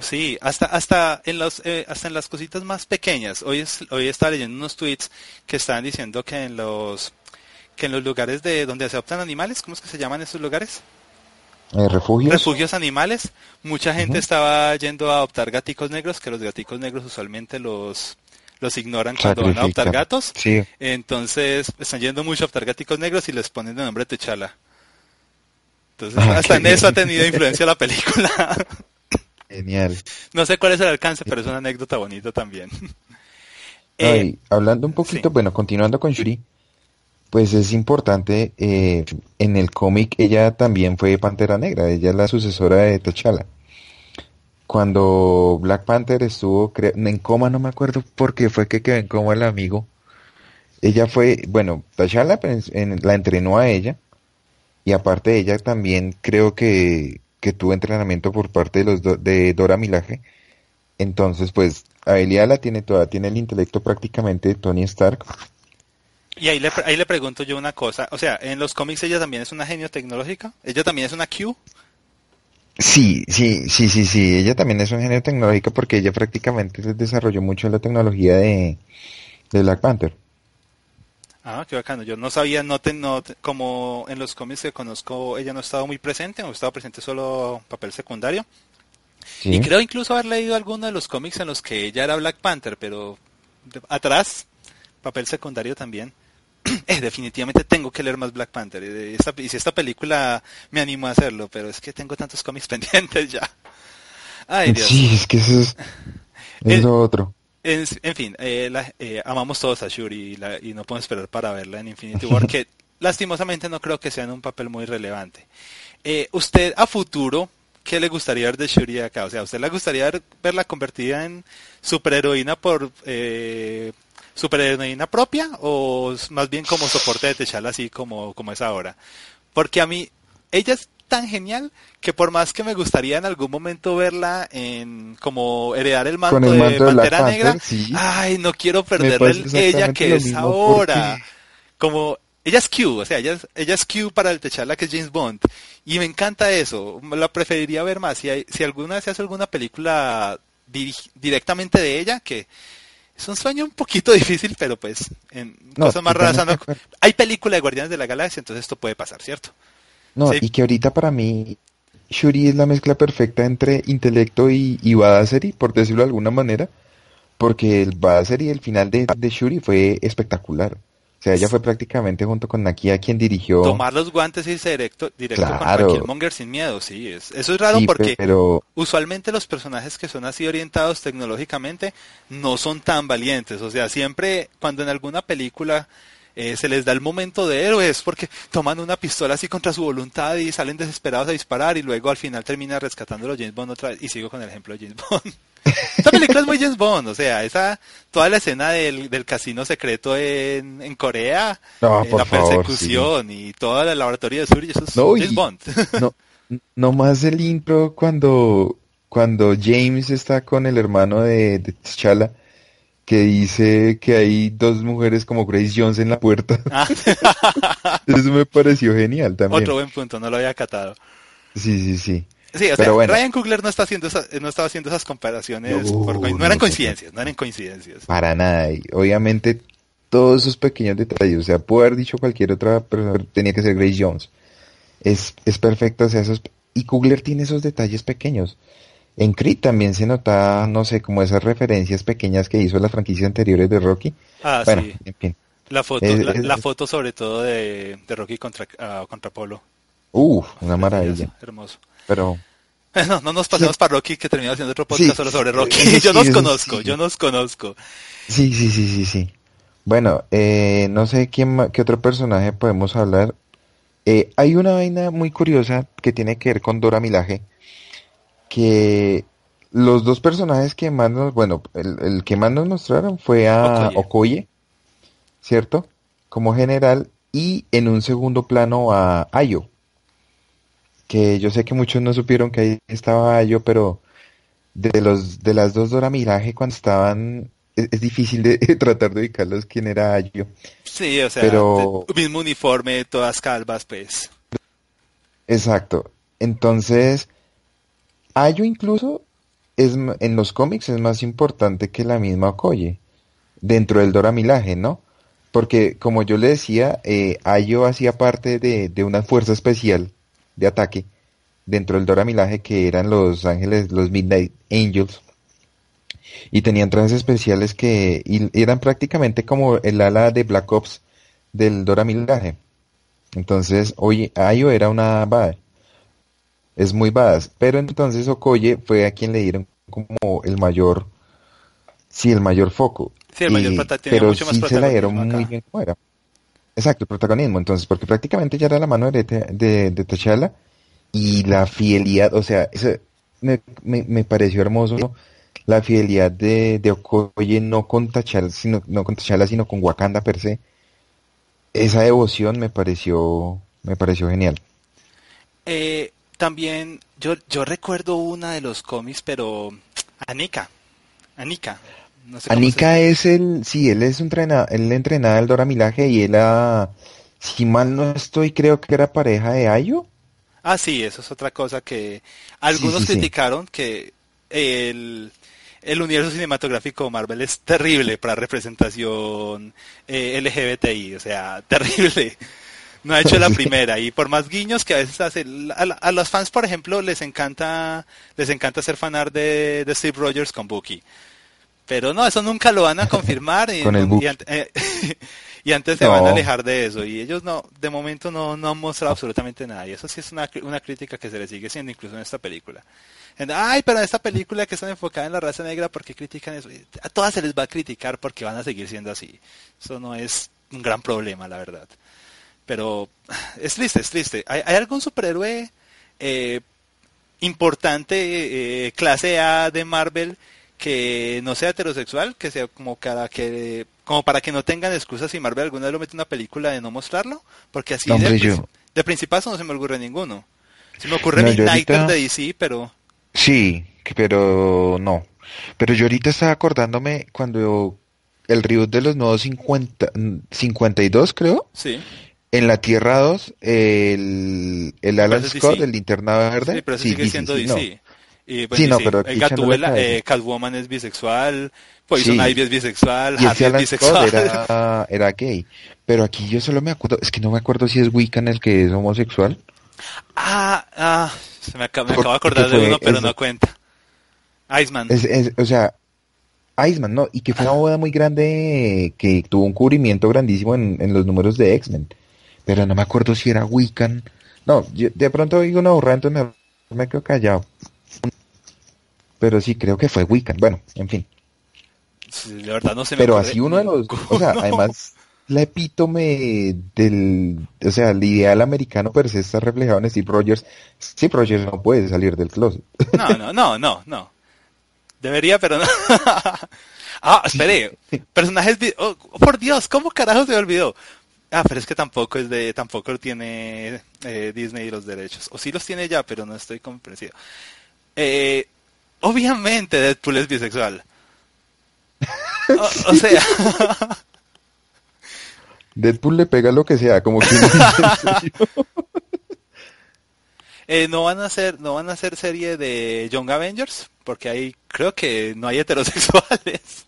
Sí, hasta hasta en los eh, hasta en las cositas más pequeñas. Hoy es, hoy estaba leyendo unos tweets que estaban diciendo que en los que en los lugares de donde se adoptan animales, ¿cómo es que se llaman esos lugares? Eh, refugios. Refugios animales. Mucha gente estaba yendo a adoptar gaticos negros, que los gaticos negros usualmente los los ignoran cuando van a adoptar gatos. Sí. Entonces están yendo mucho a adoptar gaticos negros y les ponen de nombre Techala. Entonces ah, hasta en eso ha tenido influencia la película. Genial. No sé cuál es el alcance, pero es una anécdota bonita también. Eh, hablando un poquito, bueno, continuando con Shuri, pues es importante, eh, en el cómic ella también fue Pantera Negra, ella es la sucesora de T'Challa. Cuando Black Panther estuvo en coma, no me acuerdo por qué fue que quedó en coma el amigo. Ella fue, bueno, T'Challa pues, la entrenó a ella y aparte de ella también creo que que tuvo entrenamiento por parte de los de Dora Milaje. Entonces, pues, habilidad la tiene toda, tiene el intelecto prácticamente de Tony Stark. Y ahí le, ahí le pregunto yo una cosa, o sea, en los cómics ella también es una genio tecnológica, ella también es una Q. Sí, sí, sí, sí, sí, ella también es un genio tecnológico porque ella prácticamente desarrolló mucho la tecnología de, de Black Panther. Ah, qué bacano. Yo no sabía, no, no como en los cómics que conozco, ella no ha estado muy presente, o estado presente solo papel secundario. Y creo incluso haber leído alguno de los cómics en los que ella era Black Panther, pero atrás, papel secundario también. Eh, definitivamente tengo que leer más Black Panther. y si esta película me animó a hacerlo, pero es que tengo tantos cómics pendientes ya. Ay, Dios. Sí, es que eso es, otro. En, fin, eh, eh, amamos todos a Shuri y, no podemos esperar para verla en Infinity War, que lastimosamente no creo que sea en un papel muy relevante. Eh, usted a futuro, ¿qué le gustaría ver de Shuri acá? O sea, usted le gustaría verla convertida en superheroína por superheroína propia o más bien como soporte de T'Challa así como, como es ahora? Porque a mí, ella es tan genial que por más que me gustaría en algún momento verla en como heredar el manto, de, Pantera Negra, ay, no quiero perderle ella que es ahora. Como ella es Q, o sea, ella es, ella es Q para el Techala que es James Bond. Y me encanta eso, la preferiría ver más. Si, hay, si alguna se hace alguna película directamente de ella, que es un sueño un poquito difícil, pero pues en cosas más raras. Hay película de Guardianes de la Galaxia, entonces esto puede pasar, ¿cierto? No, y que ahorita para mí Shuri es la mezcla perfecta entre intelecto y, y Badassery, por decirlo de alguna manera, porque el Badassery, el final de, de Shuri fue espectacular. O sea, ella fue prácticamente junto con Nakia quien dirigió... Tomar los guantes y irse directo, directo claro. con Monger sin miedo, sí. Es, eso es raro porque usualmente los personajes que son así orientados tecnológicamente no son tan valientes. O sea, siempre cuando en alguna película eh, se les da el momento de héroes porque toman una pistola así contra su voluntad y salen desesperados a disparar y luego al final termina rescatándolo James Bond otra vez. Y sigo con el ejemplo de James Bond. Esta película es muy James Bond, o sea, esa toda la escena del, del casino secreto en, en Corea, eh, la persecución y toda la laboratorio de Suri, eso es James Bond. no, no más el intro cuando cuando James está con el hermano de, de T'Challa que dice que hay dos mujeres como Grace Jones en la puerta. Ah. Eso me pareció genial también. Otro buen punto, no lo había catado. Sí, sí, sí. Sí, o sea, Ryan Coogler no está haciendo no estaba haciendo esas comparaciones, no, eran coincidencias, no eran coincidencias. Para nada, y obviamente todos esos pequeños detalles, o sea, pudo haber dicho cualquier otra persona, tenía que ser Grace Jones. Es, es perfecto, o sea, esos, y Coogler tiene esos detalles pequeños. En Creed también se nota, no sé, como esas referencias pequeñas que hizo las franquicias anteriores de Rocky. Ah, sí. En fin. La foto, la, foto sobre todo de, Rocky contra, uh, contra Polo. Uh, una maravilla. Hermoso. Pero... No, no nos pasemos para Rocky que terminó haciendo otro podcast solo sobre Rocky. yo nos conozco, yo nos conozco. Sí, sí, sí, sí, sí. Bueno, eh, no sé quién qué otro personaje podemos hablar. Eh, hay una vaina muy curiosa que tiene que ver con Dora Milaje que los dos personajes que más nos, bueno, el, que más nos mostraron fue a Okoye. ¿cierto? Como general, y en un segundo plano a Ayo. Que yo sé que muchos no supieron que ahí estaba Ayo, pero de los de las dos Dora Miraje cuando estaban es, difícil de tratar de ubicarlos quién era Ayo. Sí, o sea, pero... mismo uniforme, todas calvas, pues. Exacto. Entonces, Ayo incluso es, en los cómics es más importante que la misma Okoye, dentro del Dora Milaje, ¿no? Porque, como yo le decía, eh, Ayo hacía parte de, de, una fuerza especial de ataque dentro del Dora Milaje que eran los ángeles, los Midnight Angels. Y tenían trajes especiales que eran prácticamente como el ala de Black Ops del Dora Milaje. Entonces, oye, Ayo era una es muy badass. Pero entonces Okoye fue a quien le dieron como el mayor, sí, el mayor foco. Sí, el mayor Pero mucho sí se la dieron muy bien como era. Exacto, el protagonismo. Entonces, porque prácticamente ya era la mano de, de, de T'Challa y la fidelidad, o sea, eso me, me, pareció hermoso la fidelidad de, de Okoye no con T'Challa, sino, no con T'Challa, sino con Wakanda per se. Esa devoción me pareció, me pareció genial. Eh, también, yo, yo recuerdo una de los cómics, pero Anika. Anika. No Anika es el, sí, él es un entrenador, él entrenaba al Dora Milaje y él, a, si mal no estoy, creo que era pareja de Ayo. Ah, sí, eso es otra cosa que algunos criticaron, que el, el universo cinematográfico Marvel es terrible para representación eh, LGBTI, o sea, terrible no ha hecho la primera y por más guiños que a veces hace a, los fans por ejemplo les encanta les encanta ser fanar de, de Steve Rogers con Bucky pero no eso nunca lo van a confirmar y, eh, y, antes se van a alejar de eso y ellos no de momento no, no han mostrado absolutamente nada y eso sí es una, una crítica que se le sigue siendo incluso en esta película Ay, pero en esta película que está enfocada en la raza negra, ¿por qué critican eso? A todas se les va a criticar porque van a seguir siendo así. Eso no es un gran problema, la verdad. Pero es triste, es triste. ¿Hay, algún superhéroe eh, importante, eh, clase A de Marvel, que no sea heterosexual, que sea como para que como para que no tengan excusas si Marvel alguna vez lo mete en una película de no mostrarlo, porque así de, de principal no se me ocurre ninguno. Se me ocurre no, Midnight de DC, pero sí, pero no. Pero yo ahorita estaba acordándome cuando el reboot de los nuevos 50, 52 creo. Sí en la Tierra 2, el, el Alan Scott, el linterna verde. Sí, pero sigue siendo DC. Y, pues, Sí, no, sí, pero eh, eh, Catwoman es bisexual, Poison Sí. Ivy es bisexual, Y Harry es bisexual. Scott era, era gay. Pero aquí yo solo me acuerdo, es que no me acuerdo si es Wiccan el que es homosexual. Ah, ah, se me, acaba, me acabo de acordar de uno, pero no cuenta. Iceman. Es, es- o sea, Iceman, ¿no? Y que fue una boda muy grande que tuvo un cubrimiento grandísimo en, en los números de X-Men. Pero no me acuerdo si era Wiccan. No, yo de pronto digo una burrada, entonces me, me quedo callado. Pero sí, creo que fue Wiccan. Bueno, en fin. Sí, de verdad no se me Pero así uno de los, o sea, además la epítome del, o sea, el ideal americano per se está reflejado en Steve Rogers. Steve Rogers no puede salir del closet. No, no, no, no, no. Debería, pero no. ah, espere. Personajes... oh, por Dios, ¿cómo carajo se me olvidó? Ah, pero es que tampoco es de... Tampoco tiene eh, Disney los derechos. O sí los tiene ya, pero no estoy convencido. Eh, obviamente Deadpool es bisexual. O, o sea... Deadpool le pega lo que sea, como que no Eh, no van a hacer no van a hacer serie de Young Avengers porque ahí creo que no hay heterosexuales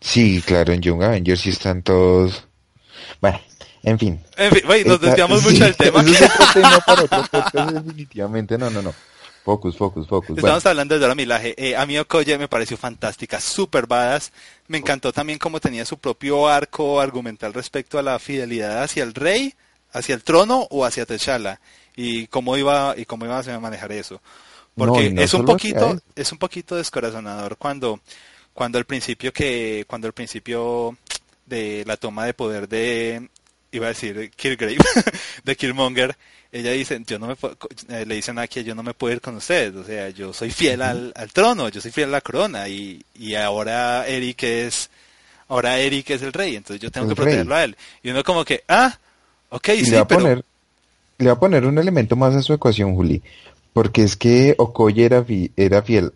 Sí, claro, en Young Avengers sí están todos. Bueno, en fin. en fin güey, nos desviamos mucho del tema ese es otro tema para otro podcast, definitivamente. No, no, no. Focus, focus, focus. Bueno, Estamos hablando de Dora Milaje. Eh, a mí Okoye me pareció fantástica, super badass. Me encantó también cómo tenía su propio arco argumental respecto a la fidelidad hacia el rey, hacia el trono o hacia T'Challa y cómo iba y cómo iba a manejar eso. Porque No, y no es un poquito es un poquito descorazonador cuando cuando al principio que cuando al principio de la toma de poder de iba a decir Killgrave de Killmonger ella dice yo no me puedo- eh, le dicen aquí yo no me puedo ir con ustedes o sea yo soy fiel al, al trono yo soy fiel a la corona y, y ahora Eric es ahora Eric es el rey entonces yo tengo El que protegerlo a él y uno como que ah ok y sí le va a poner, le va a poner un elemento más a su ecuación, Juli. Porque es que Okoye era, fi- era fiel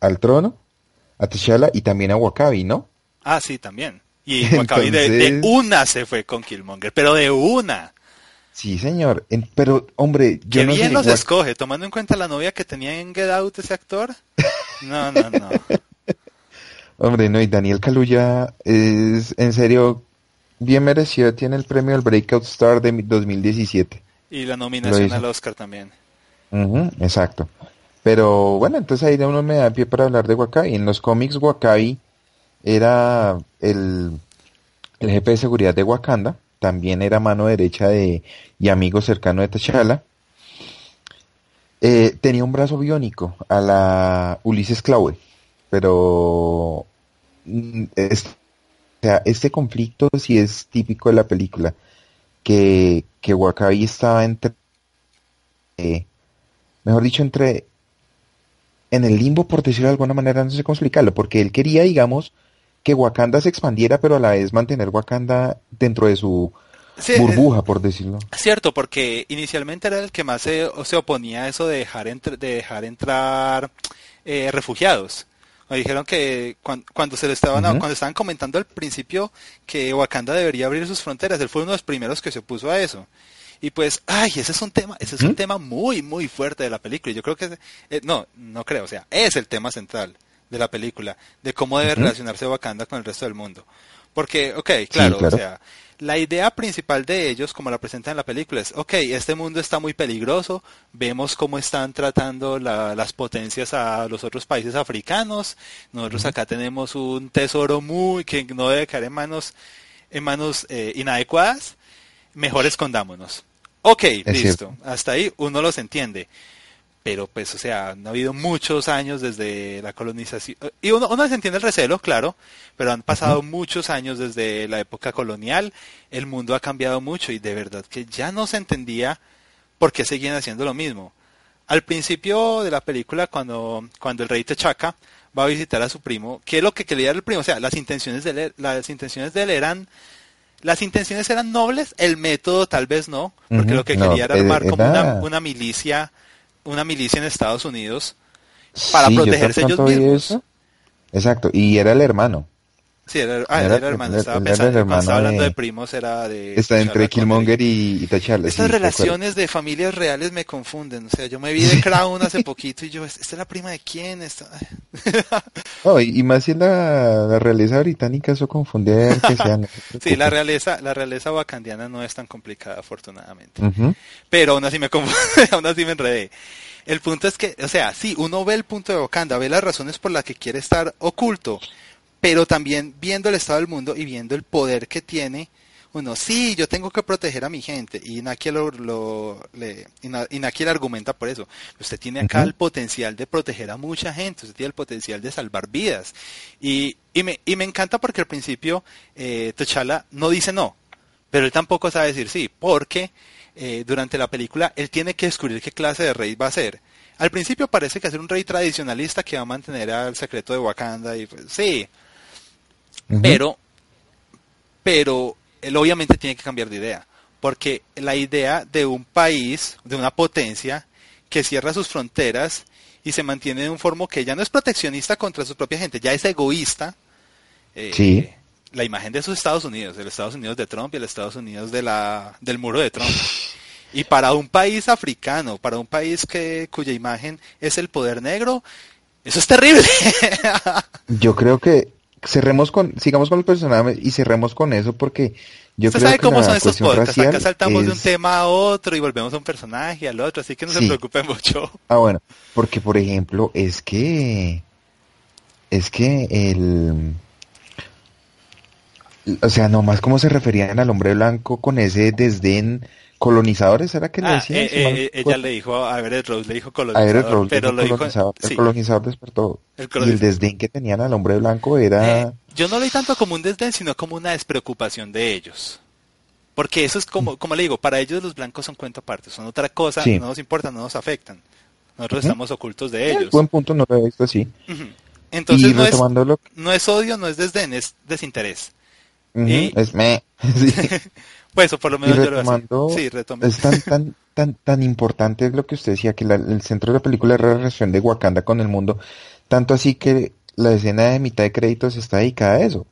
al trono, a T'Challa y también a Wakabi, ¿no? ah sí también y Wakabi de, de Entonces- una se fue con Killmonger pero de una Sí, señor. En- pero, hombre, yo que no bien sé. los escoge tomando en cuenta la novia que tenía en Get Out ese actor no no no Hombre, no, y Daniel Kaluuya es, en serio, bien merecido. Tiene el premio al Breakout Star de mi- 2017. y la nominación al Oscar también Ujú, exacto. Pero bueno, entonces ahí de uno me da pie para hablar de Wakabi. En los cómics Wakabi era el, el jefe de seguridad de Wakanda, también era mano derecha de y amigo cercano de T'Challa. Eh, tenía un brazo biónico a la Ulises Klaue, pero mm, es- o sea, este conflicto sí es típico de la película, que, que Wakabi estaba entre eh, mejor dicho, entre en el limbo, por decirlo de alguna manera, no sé cómo explicarlo, porque él quería, digamos, que Wakanda se expandiera, pero a la vez mantener Wakanda dentro de su Sí, burbuja, por decirlo. Cierto, porque inicialmente era el que más se, se oponía a eso de dejar, entr- de dejar entrar eh, refugiados. Me dijeron que cuan- cuando se le estaban cuando estaban comentando al principio que Wakanda debería abrir sus fronteras, él fue uno de los primeros que se opuso a eso. Y pues, ay, ese es un tema, ese es un ¿Mm? tema muy, muy fuerte de la película. Y yo creo que, eh, no, no creo, o sea, es el tema central de la película, de cómo debe relacionarse Wakanda con el resto del mundo. Porque, ok, claro, claro. o sea, la idea principal de ellos, como la presentan en la película, es, ok, este mundo está muy peligroso, vemos cómo están tratando la- las potencias a los otros países africanos, nosotros acá tenemos un tesoro muy que no debe caer en manos, en manos eh, inadecuadas, mejor escondámonos. Ok, listo, cierto. hasta ahí uno los entiende. Pero pues, o sea, no ha habido muchos años desde la colonización. Y uno, uno se entiende el recelo, claro, pero han pasado muchos años desde la época colonial. El mundo ha cambiado mucho y de verdad que ya no se entendía por qué seguían haciendo lo mismo. Al principio de la película, cuando, cuando el rey Techaca va a visitar a su primo, ¿qué es lo que quería el primo? O sea, las intenciones de él, las intenciones de él eran, las intenciones eran nobles, el método tal vez no, porque lo que no, quería era eh, armar como era- una, una milicia, una milicia en Estados Unidos para Sí, protegerse ellos mismos. eso. Exacto, y era el hermano. Sí, era, ah, era, hermano. Estaba pensando, estaba hablando de, primos, era de. Está entre Killmonger y, y T'Challa. Estas relaciones de familias reales me confunden. O sea, yo me vi de Crown hace poquito y yo, ¿esta es la prima de quién? Esta... oh, y, más si la, la realeza británica, eso confunde que sean. sí, la realeza, la realeza wakandiana no es tan complicada, afortunadamente. Pero aún así me confundí, aún así me enredé. El punto es que, o sea, sí, uno ve el punto de Wakanda, ve las razones por las que quiere estar oculto pero también viendo el estado del mundo y viendo el poder que tiene, uno, sí, yo tengo que proteger a mi gente, y Naki lo, lo le, y argumenta por eso. Usted tiene acá el potencial de proteger a mucha gente, usted tiene el potencial de salvar vidas. Y, y, me, y me encanta porque al principio eh, T'Challa no dice no, pero él tampoco sabe decir sí, porque eh, durante la película él tiene que descubrir qué clase de rey va a ser. Al principio parece que va a ser un rey tradicionalista que va a mantener al secreto de Wakanda y sí, pero, pero él obviamente tiene que cambiar de idea, porque la idea de un país, de una potencia, que cierra sus fronteras y se mantiene de un forma que ya no es proteccionista contra su propia gente, ya es egoísta. Eh, la imagen de sus Estados Unidos, el Estados Unidos de Trump y el Estados Unidos de la, del muro de Trump. Y para un país africano, para un país que, cuya imagen es el poder negro, eso es terrible. Yo creo que cerremos con, sigamos con los personajes y cerremos con eso porque yo creo sabe cómo son estos podcasts, acá saltamos de un tema a otro y volvemos a un personaje al otro, así que no se preocupen mucho. Ah, bueno, porque por ejemplo, es que es que el o sea, nomás cómo se referían al hombre blanco con ese desdén colonizadores, ¿era que le ah, decían? Eh, eh, ella le dijo a Everett Rose, le dijo colonizador, pero lo colonizador, el colonizador despertó. El Y el desdén que tenían al hombre blanco era... Eh, yo no lo vi tanto como un desdén, sino como una despreocupación de ellos. Porque eso es como, como le digo, para ellos los blancos son cuento aparte, son otra cosa, no nos importa, no nos afectan. Nosotros estamos ocultos de ellos. buen punto, no lo he visto así. Entonces no es, no es, odio, no es desdén, es desinterés. Es me. Pues, por lo menos yo lo Sí, Es tan, tan, tan, tan importante lo que usted decía, que el centro de la película es la relación de Wakanda con el mundo, tanto así que la escena de mitad de créditos está dedicada a eso.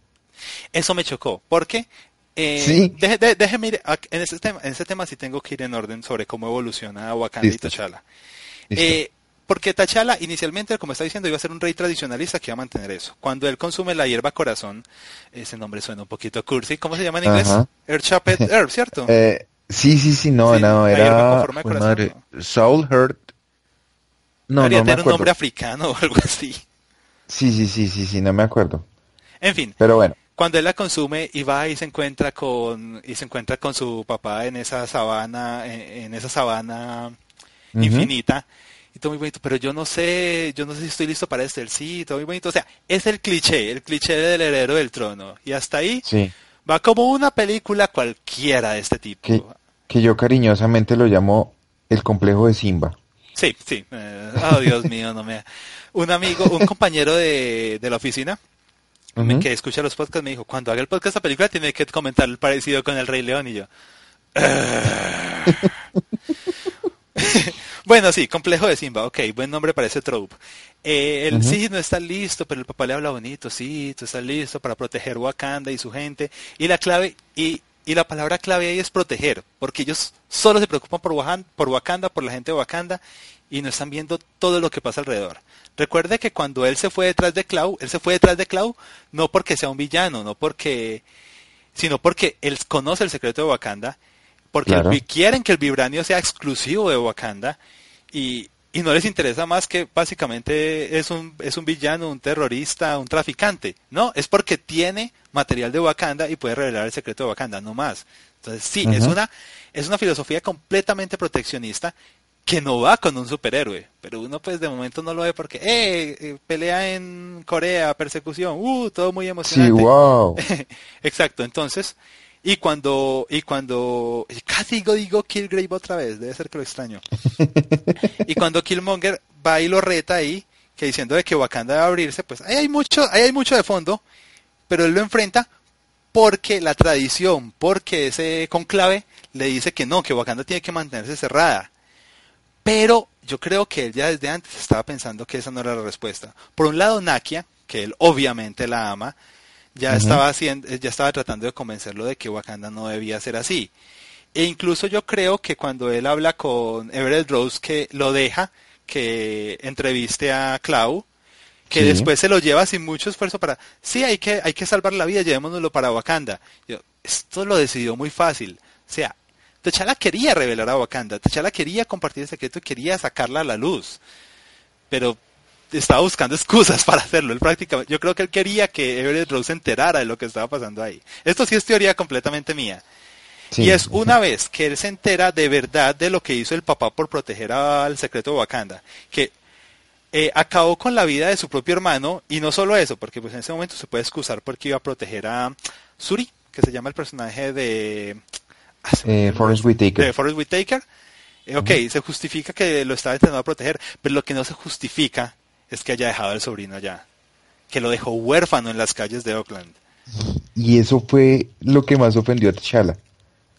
Eso me chocó, porque eh, sí. déjeme ir, en ese, tema, en ese tema sí tengo que ir en orden sobre cómo evoluciona Wakanda y T'Challa. Eh, porque T'Challa inicialmente, como está diciendo, iba a ser un rey tradicionalista que iba a mantener eso. Cuando él consume la hierba corazón, ese nombre suena un poquito cursi, ¿cómo se llama en inglés? Earth Chopped Herb, ¿cierto? Eh, sí, sí, sí, no, no, era madre, Soul Heart. No, no me un nombre africano o algo así. Sí, sí, sí, sí, sí, no me acuerdo. En fin. Pero bueno. Cuando él la consume y va y se encuentra con y se encuentra con su papá en esa sabana en, esa sabana infinita, y todo muy bonito, pero yo no sé, yo no sé si estoy listo para este, el sí, todo muy bonito, o sea, es el cliché, el cliché del heredero del trono, y hasta ahí va como una película cualquiera de este tipo. Que, yo cariñosamente lo llamo el complejo de Simba. Sí, sí, eh, oh Dios mío, no me... Un amigo, un compañero de, de la oficina, que escucha los podcasts, me dijo, cuando haga el podcast la película tiene que comentar el parecido con el Rey León, y yo... Bueno, sí, complejo de Simba, ok, buen nombre para ese trope. Eh, el sí no está listo, pero el papá le habla bonito, sí, tú estás listo para proteger Wakanda y su gente. Y la clave, y, y la palabra clave ahí es proteger, porque ellos solo se preocupan por Wakanda, por Wakanda, por la gente de Wakanda, y no están viendo todo lo que pasa alrededor. Recuerde que cuando él se fue detrás de Clau, él se fue detrás de Clau no porque sea un villano, no porque, sino porque él conoce el secreto de Wakanda porque quieren que el vibranio sea exclusivo de Wakanda y, y no les interesa más que básicamente es un, es un villano, un terrorista, un traficante. No, es porque tiene material de Wakanda y puede revelar el secreto de Wakanda, no más. Entonces sí, es, una, es una filosofía completamente proteccionista que no va con un superhéroe, pero uno pues de momento no lo ve porque, eh, eh pelea en Corea, persecución, uh, todo muy emocionante. Sí, wow. Exacto, entonces y cuando, y cuando, casi digo, digo Killgrave otra vez, debe ser que lo extraño. y cuando Killmonger va y lo reta ahí, que diciendo de que Wakanda debe abrirse, pues ahí hay mucho, ahí hay mucho de fondo, pero él lo enfrenta porque la tradición, porque ese conclave le dice que no, que Wakanda tiene que mantenerse cerrada. Pero yo creo que él ya desde antes estaba pensando que esa no era la respuesta. Por un lado, Nakia, que él obviamente la ama, ya estaba haciendo, ya estaba tratando de convencerlo de que Wakanda no debía ser así. E incluso yo creo que cuando él habla con Everett Rose que lo deja que entreviste a Clau, que después se lo lleva sin mucho esfuerzo para, sí, hay que, hay que salvar la vida, llevémonoslo para Wakanda. Yo, esto lo decidió muy fácil. O sea, T'Challa quería revelar a Wakanda, T'Challa quería compartir el secreto y quería sacarla a la luz. Pero estaba buscando excusas para hacerlo. Él prácticamente, yo creo que él quería que Everett Rose se enterara de lo que estaba pasando ahí. Esto sí es teoría completamente mía. y es una vez que él se entera de verdad de lo que hizo el papá por proteger al secreto de Wakanda, que eh, acabó con la vida de su propio hermano, y no solo eso, porque pues en ese momento se puede excusar porque iba a proteger a Suri, que se llama el personaje de... Ah, eh, Forrest Whitaker. De Forrest Whitaker. Eh, ok, se justifica que lo estaba intentando proteger, pero lo que no se justifica es que haya dejado al sobrino allá, que lo dejó huérfano en las calles de Oakland. Y eso fue lo que más ofendió a T'Challa.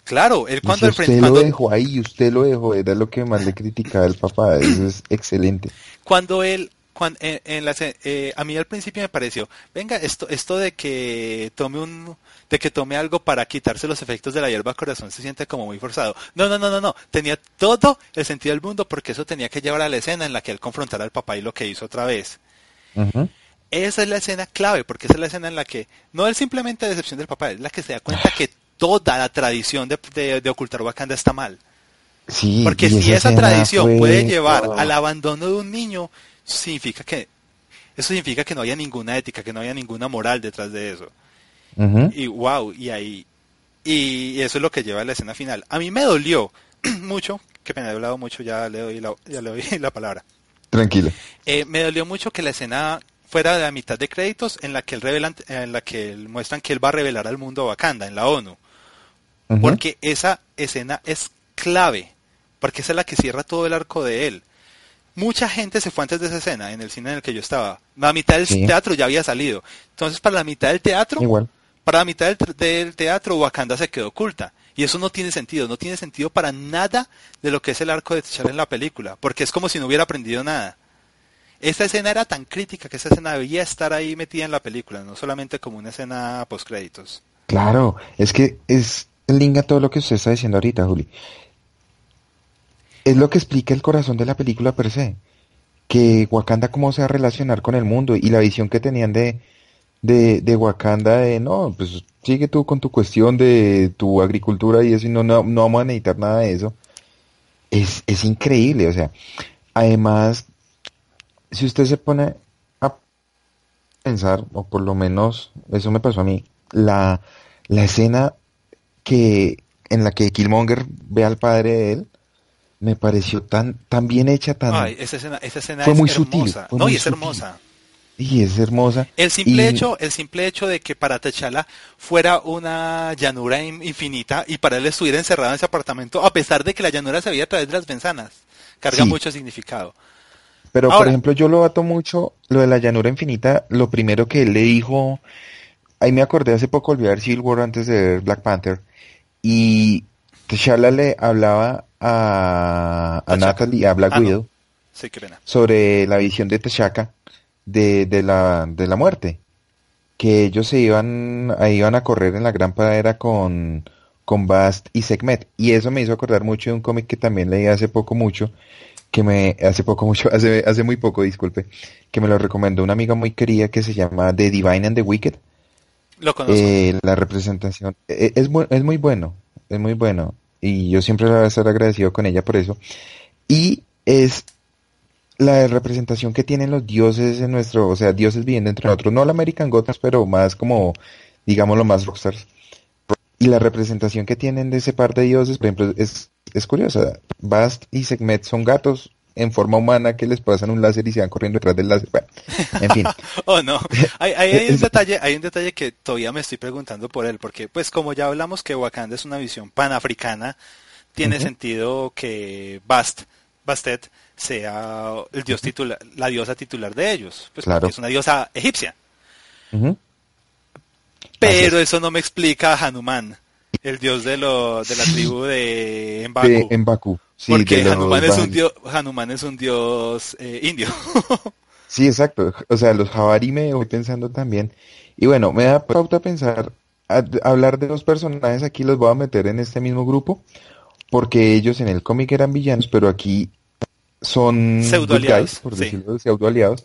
Claro, él cuando el Usted lo dejó ahí, usted lo dejó, era lo que más le criticaba al papá, eso es excelente. Cuando él, cuando, en, la, eh, a mí al principio me pareció, venga, esto, esto de que tome un, de que tome algo para quitarse los efectos de la hierba corazón se siente como muy forzado. No, no, no, no, no, tenía todo el sentido del mundo porque eso tenía que llevar a la escena en la que él confrontara al papá y lo que hizo otra vez. Esa es la escena clave, porque esa es la escena en la que, no es simplemente decepción del papá, es la que se da cuenta que toda la tradición de, de, ocultar Wakanda está mal. Sí, porque si esa, tradición puede llevar al abandono de un niño, significa que eso significa que no haya ninguna ética, que no haya ninguna moral detrás de eso. Y wow, y ahí y eso es lo que lleva a la escena final. A mí me dolió mucho, que me he hablado mucho, ya le doy la, ya le doy la palabra. Tranquilo. Eh, me dolió mucho que la escena fuera de la mitad de créditos en la que él revelan, en la que muestran que él va a revelar al mundo Wakanda en la ONU. Porque esa escena es clave, porque esa es la que cierra todo el arco de él. Mucha gente se fue antes de esa escena, en el cine en el que yo estaba. La mitad del teatro ya había salido. Entonces, para la mitad del teatro, para la mitad del, teatro, Wakanda se quedó oculta. Y eso no tiene sentido, no tiene sentido para nada de lo que es el arco de T'Challa en la película, porque es como si no hubiera aprendido nada. Esta escena era tan crítica que esa escena debía estar ahí metida en la película, no solamente como una escena post créditos. Claro, es que es linga todo lo que usted está diciendo ahorita, Juli. Es lo que explica el corazón de la película per se. Que Wakanda cómo se va a relacionar con el mundo y la visión que tenían de, de, Wakanda de no, pues sigue tú con tu cuestión de tu agricultura y eso y no, no, no vamos a necesitar nada de eso. Es, es increíble, o sea, además, si usted se pone a pensar, o por lo menos eso me pasó a mí, la, la escena que en la que Killmonger ve al padre de él me pareció tan tan bien hecha tan Ay, esa escena, esa escena fue es muy hermosa. sutil no y es hermosa. Y es hermosa. El simple hecho el simple hecho de que para T'Challa fuera una llanura infinita y para él estuviera encerrado en ese apartamento a pesar de que la llanura se veía a través de las ventanas carga mucho significado. Pero por ejemplo yo lo ato mucho lo de la llanura infinita lo primero que él le dijo ahí me acordé hace poco olvidar Civil War antes de ver Black Panther y T'Challa le hablaba a, a Natalie, a Black ah, Widow, sobre la visión de T'Chaka de, de, la, de la muerte. Que ellos se iban, iban a correr en la gran pradera con, con Bast y Sekhmet. Y eso me hizo acordar mucho de un cómic que también leí hace poco mucho, que me, hace poco mucho, hace, hace muy poco, disculpe, que me lo recomendó una amiga muy querida que se llama The Divine and the Wicked lo conozco. Eh, la representación eh, es, es muy bueno, es muy bueno. Y yo siempre voy a estar agradecido con ella por eso. Y es la representación que tienen los dioses en nuestro, o sea, dioses viviendo entre nosotros, no la American Gotham, pero más como, digamos, lo más rockstars. Y la representación que tienen de ese par de dioses, por ejemplo, es, es curiosa. Bast y Sekhmet son gatos, en forma humana que les pasan un láser y se van corriendo detrás del láser. en fin. oh, no. Hay, hay, un detalle, hay un detalle que todavía me estoy preguntando por él, porque pues como ya hablamos que Wakanda es una visión panafricana, tiene sentido que Bast, Bastet sea el dios titular, la diosa titular de ellos, pues claro. es una diosa egipcia. Pero eso no me explica a Hanuman, el dios de, lo, de la tribu de Mbaku. Porque Hanuman, es un dios, Hanuman es un dios eh, indio. Sí, exacto. O sea, los Javari me voy pensando también. Y bueno, me da pauta pensar, a- hablar de los personajes aquí los voy a meter en este mismo grupo, porque ellos en el cómic eran villanos, pero aquí son Pseudo aliados, guys, por sí. decirlo, pseudo aliados.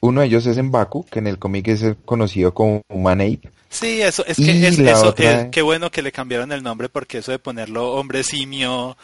Uno de ellos es Mbaku, que en el cómic es conocido como Manape. Sí, eso, es que es, eso, otra- eh, qué bueno que le cambiaron el nombre porque eso de ponerlo hombre simio,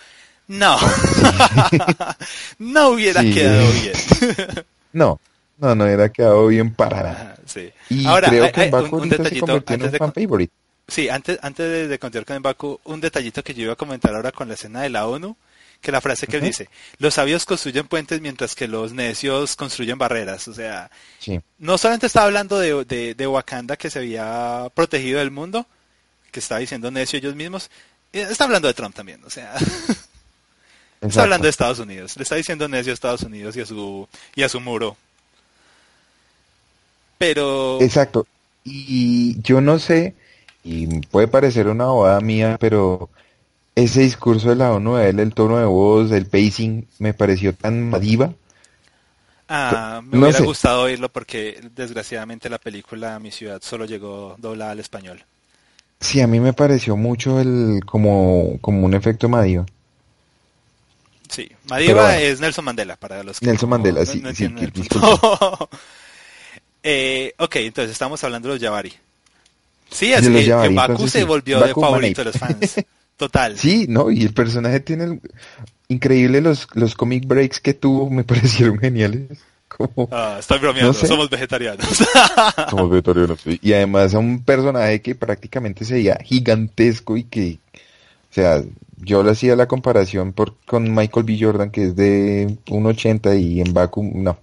no, no hubiera Sí. quedado bien. No, no, no era quedado bien para nada. Sí. Y Ahora, creo hay- que un, un se detallito convirtió en de, fan favorite. sí, antes, antes de, de continuar con Baku, un detallito que yo iba a comentar ahora con la escena de la ONU, que la frase que él dice, los sabios construyen puentes mientras que los necios construyen barreras, o sea, Sí, no solamente estaba hablando de, de, de Wakanda que se había protegido del mundo, que estaba diciendo necio ellos mismos, eh, está hablando de Trump también, o sea, está hablando de Estados Unidos, le está diciendo necio a Estados Unidos y a su, y a su muro. Pero, Exacto. Y yo no sé, y puede parecer una bobada mía, pero ese discurso de la ONU, de él, el tono de voz, el pacing, me pareció tan diva. ah, me no hubiera sé. gustado oírlo porque desgraciadamente la película Mi Ciudad solo llegó doblada al español. Sí, a mí me pareció mucho el como, como un efecto Madiva. Sí, bueno. es Nelson Mandela, para los que Nelson no- Mandela, no- sí, sí, que-. Eh, ok, entonces estamos hablando de los Yavari. Sí, De los que Baku entonces se volvió Baku de favorito de Manape. los fans. Total. Sí, ¿no? Y el personaje tiene el- increíble los, los comic breaks que tuvo, me parecieron geniales. Como Ah, estoy bromeando, No sé. somos vegetarianos. somos vegetarianos. sí. Y además a un personaje que prácticamente se veía gigantesco y que, o sea, yo le hacía la comparación por, con Michael B. Jordan, que es de 1.80 y en Baku, no.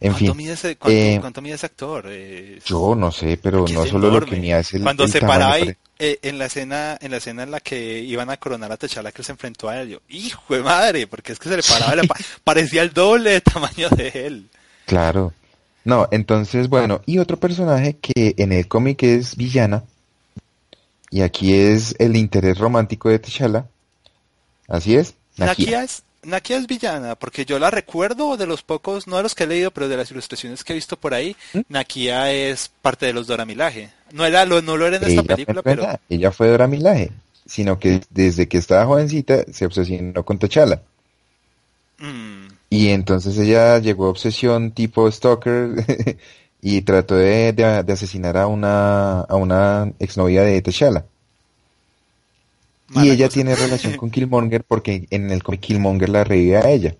En ¿Cuánto, fin, mide ese, cuánto, eh, cuánto mide ese actor? Eh, yo no sé, pero no es solo lo que me hace el, Cuando el se paraba ahí, eh, en la escena, en la escena en la que iban a coronar a T'Challa que él se enfrentó a él, yo, hijo de madre, porque es que se le paraba, la pa- parecía el doble de tamaño de él. Claro. No, entonces, bueno, y otro personaje que en el cómic es villana, y aquí es el interés romántico de T'Challa. Así es, Nakia. Nakia es, Nakia es villana, porque yo la recuerdo de los pocos, no de los que he leído, pero de las ilustraciones que he visto por ahí, ¿Mm? Nakia es parte de los Dora Milaje. No era lo, no lo era en esta película, no pero era, ella fue Dora Milaje, sino que desde que estaba jovencita se obsesionó con T'Challa. mm, Y entonces ella llegó a obsesión tipo stalker y trató de, de- de asesinar a una, a una exnovia de T'Challa. Y ella cosa. tiene relación con Killmonger porque en el cómic Killmonger la revive a ella.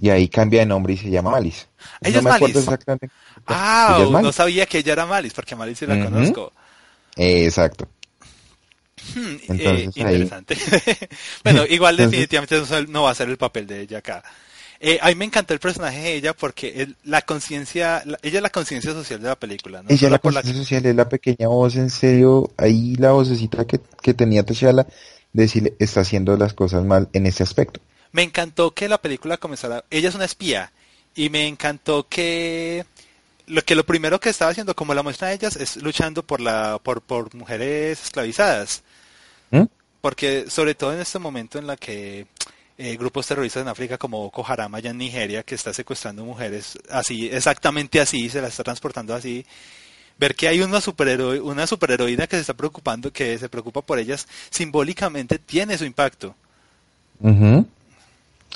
Y ahí cambia de nombre y se llama Malice. Ella no es me acuerdo exactamente. Ah, Ella es no sabía que ella era Malice, porque Malice la conozco. Eh, exacto. Hmm, Entonces, eh, ahí- interesante. bueno, igual Entonces- definitivamente no se- no va a ser el papel de ella acá. Eh, a mí me encantó el personaje de ella porque el- la conciencia, la- ella es la conciencia social de la película, ¿no? Ella Solo la conciencia social es la pequeña voz, en serio, ahí la vocecita que, que tenía T'Challa, de decirle, está haciendo las cosas mal en ese aspecto. Me encantó que la película comenzara. Ella es una espía y me encantó que lo que lo primero que estaba haciendo, como la muestra de ellas, es luchando por la por por mujeres esclavizadas. ¿Mm? Porque sobre todo en este momento en la que eh, grupos terroristas en África como Boko Haram allá en Nigeria que está secuestrando mujeres así, exactamente así, se las está transportando así. Ver que hay una superhero, una superheroína que se está preocupando, que se preocupa por ellas, simbólicamente tiene su impacto.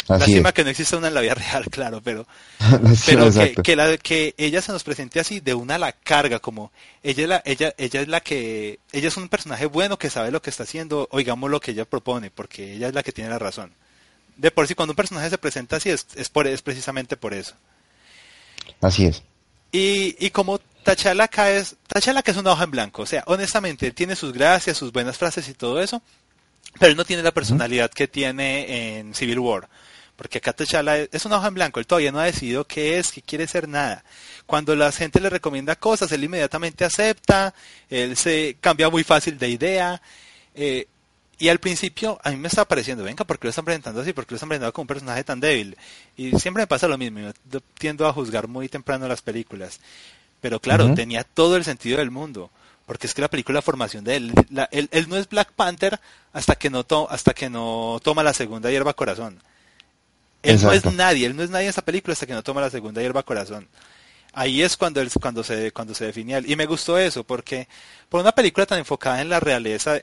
Así Lástima es. que no exista una en la vida real, claro, pero, pero que, que, la, que ella se nos presente así, de una la carga, como ella es la, ella, ella es la que, ella es un personaje bueno que sabe lo que está haciendo, oigamos lo que ella propone, porque ella es la que tiene la razón. De por sí, cuando un personaje se presenta así, es, es, por, es precisamente por eso. Así es. Y, y como Tachala es, Tachala que es una hoja en blanco, o sea, honestamente, tiene sus gracias, sus buenas frases y todo eso, pero él no tiene la personalidad que tiene en Civil War. Porque acá T'Challa es- una hoja en blanco, él todavía no ha decidido qué es, qué quiere ser nada. Cuando la gente le recomienda cosas, él inmediatamente acepta, él se cambia muy fácil de idea. eh, y al principio a mí me estaba pareciendo, venga, ¿por qué lo están presentando así? ¿Por qué lo están presentando como un personaje tan débil? Y siempre me pasa lo mismo, yo tiendo a juzgar muy temprano las películas. Pero claro, tenía todo el sentido del mundo. Porque es que la película formación de él, la- él, él no es Black Panther hasta que no, to- hasta que no toma la segunda hierba corazón. Él no es nadie, él no es nadie en esa película hasta que no toma la segunda hierba corazón. ahí es cuando él, cuando se cuando se definía él. y me gustó eso porque por una película tan enfocada en la realeza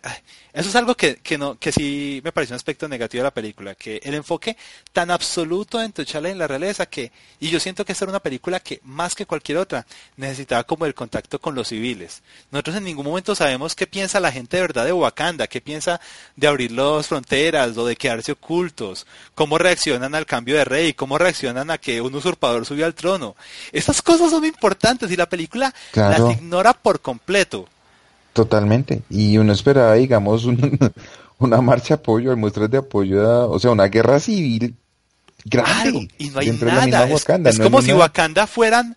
eso es algo que, que no que sí me pareció un aspecto negativo de la película que el enfoque tan absoluto en T'Challa en la realeza que y yo siento que esta era una película que más que cualquier otra necesitaba como el contacto con los civiles. Nosotros en ningún momento sabemos qué piensa la gente de verdad de Wakanda qué piensa de abrir las fronteras o de quedarse ocultos cómo reaccionan al cambio de rey cómo reaccionan a que un usurpador subió al trono. Estas cosas son importantes y la película las ignora por completo. Totalmente. Y uno esperaba, digamos, una marcha de apoyo, muestras de apoyo, o sea, una guerra civil grande. y no hay nada. es, como si Wakanda fueran,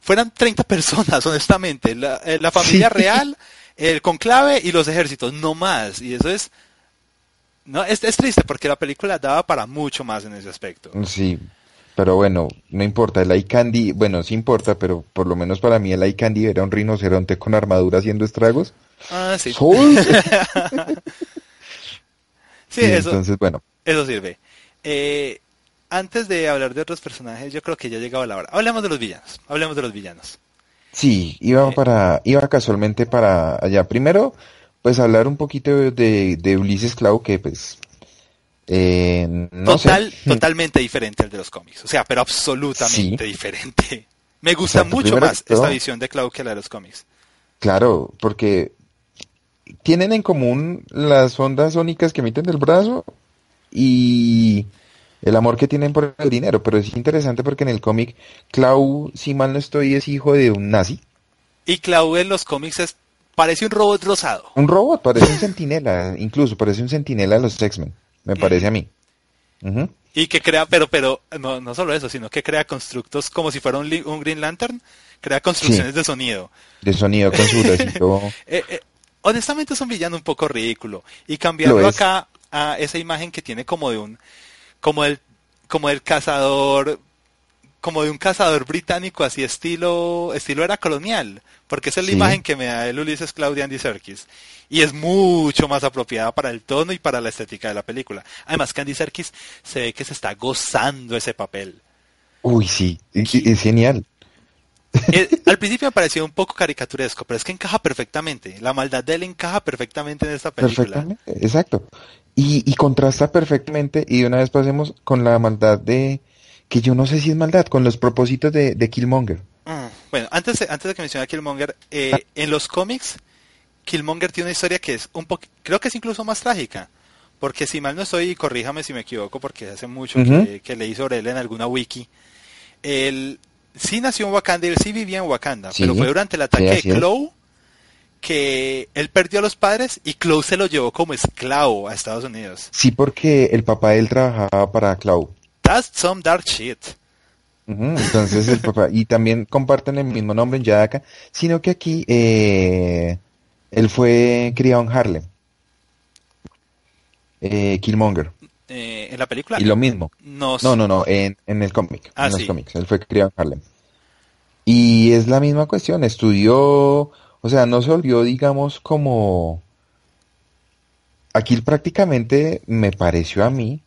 fueran 30 personas, honestamente. La, eh, familia real, el conclave y los ejércitos, no más. Y eso es... No, es, es triste porque la película daba para mucho más en ese aspecto. Sí, pero bueno, no importa, el iCandy, bueno, sí importa, pero por lo menos para mí el iCandy era un rinoceronte con armadura haciendo estragos. Ah, sí. sí, eso, entonces, bueno. Eso sirve. Eh, antes de hablar de otros personajes, yo creo que ya ha llegado la hora. Hablemos de los villanos, hablemos de los villanos. Sí, iba eh, para, iba casualmente para allá. Primero, pues hablar un poquito de, de Ulises Clau, que pues eh, Total, Totalmente diferente al de los cómics. O sea, pero absolutamente diferente. Me gusta mucho más esta visión de Cloud que la de los cómics. Claro, porque tienen en común las ondas sónicas que emiten del brazo y el amor que tienen por el dinero. Pero es interesante porque en el cómic, Clau, si mal no estoy, es hijo de un nazi. Y Clau en los cómics es, parece un robot rosado. Un robot, parece un sentinela, incluso parece un sentinela de los X-Men me parece a mí. Y que crea, pero, pero, no, no solo eso, sino que crea constructos como si fuera un, Green Lantern, crea construcciones de sonido. De sonido con su eh, eh, honestamente es un villano un poco ridículo. Y cambiando acá a esa imagen que tiene como de un, como el, como el cazador, como de un cazador británico así estilo, estilo era colonial, porque esa es la imagen que me da el Ulises Claudia Andy Serkis y es mucho más apropiada para el tono y para la estética de la película. Además, Candy Serkis se ve que se está gozando ese papel. Uy, sí, es, genial. Eh, al principio me pareció un poco caricaturesco, pero es que encaja perfectamente. La maldad de él encaja perfectamente en esta película. Perfectamente, exacto. Y, contrasta perfectamente, y de una vez pasemos con la maldad de, que yo no sé si es maldad, con los propósitos de, Killmonger. Mm, bueno, antes, antes de que mencione a Killmonger, eh, ah. en los cómics Killmonger tiene una historia que es un poco, creo que es incluso más trágica. Porque si mal no estoy, corríjame si me equivoco, porque hace mucho que, leí sobre él en alguna wiki. Él sí nació en Wakanda, él sí vivía en Wakanda, pero fue durante el ataque de Clow que él perdió a los padres y Clow se lo llevó como esclavo a Estados Unidos. Sí, porque el papá de él trabajaba para Clow. That's some dark shit. entonces el papá, y también comparten el mismo nombre en Yadaka, sino que aquí eh, él fue criado en Harlem. Eh, Killmonger. Eh, ¿En la película? Y lo mismo. No, no, no, en, el cómic. Ah, en los cómics. Él fue criado en Harlem. Y es la misma cuestión. Estudió, o sea, no se volvió, digamos, como... Aquí prácticamente me pareció a mí,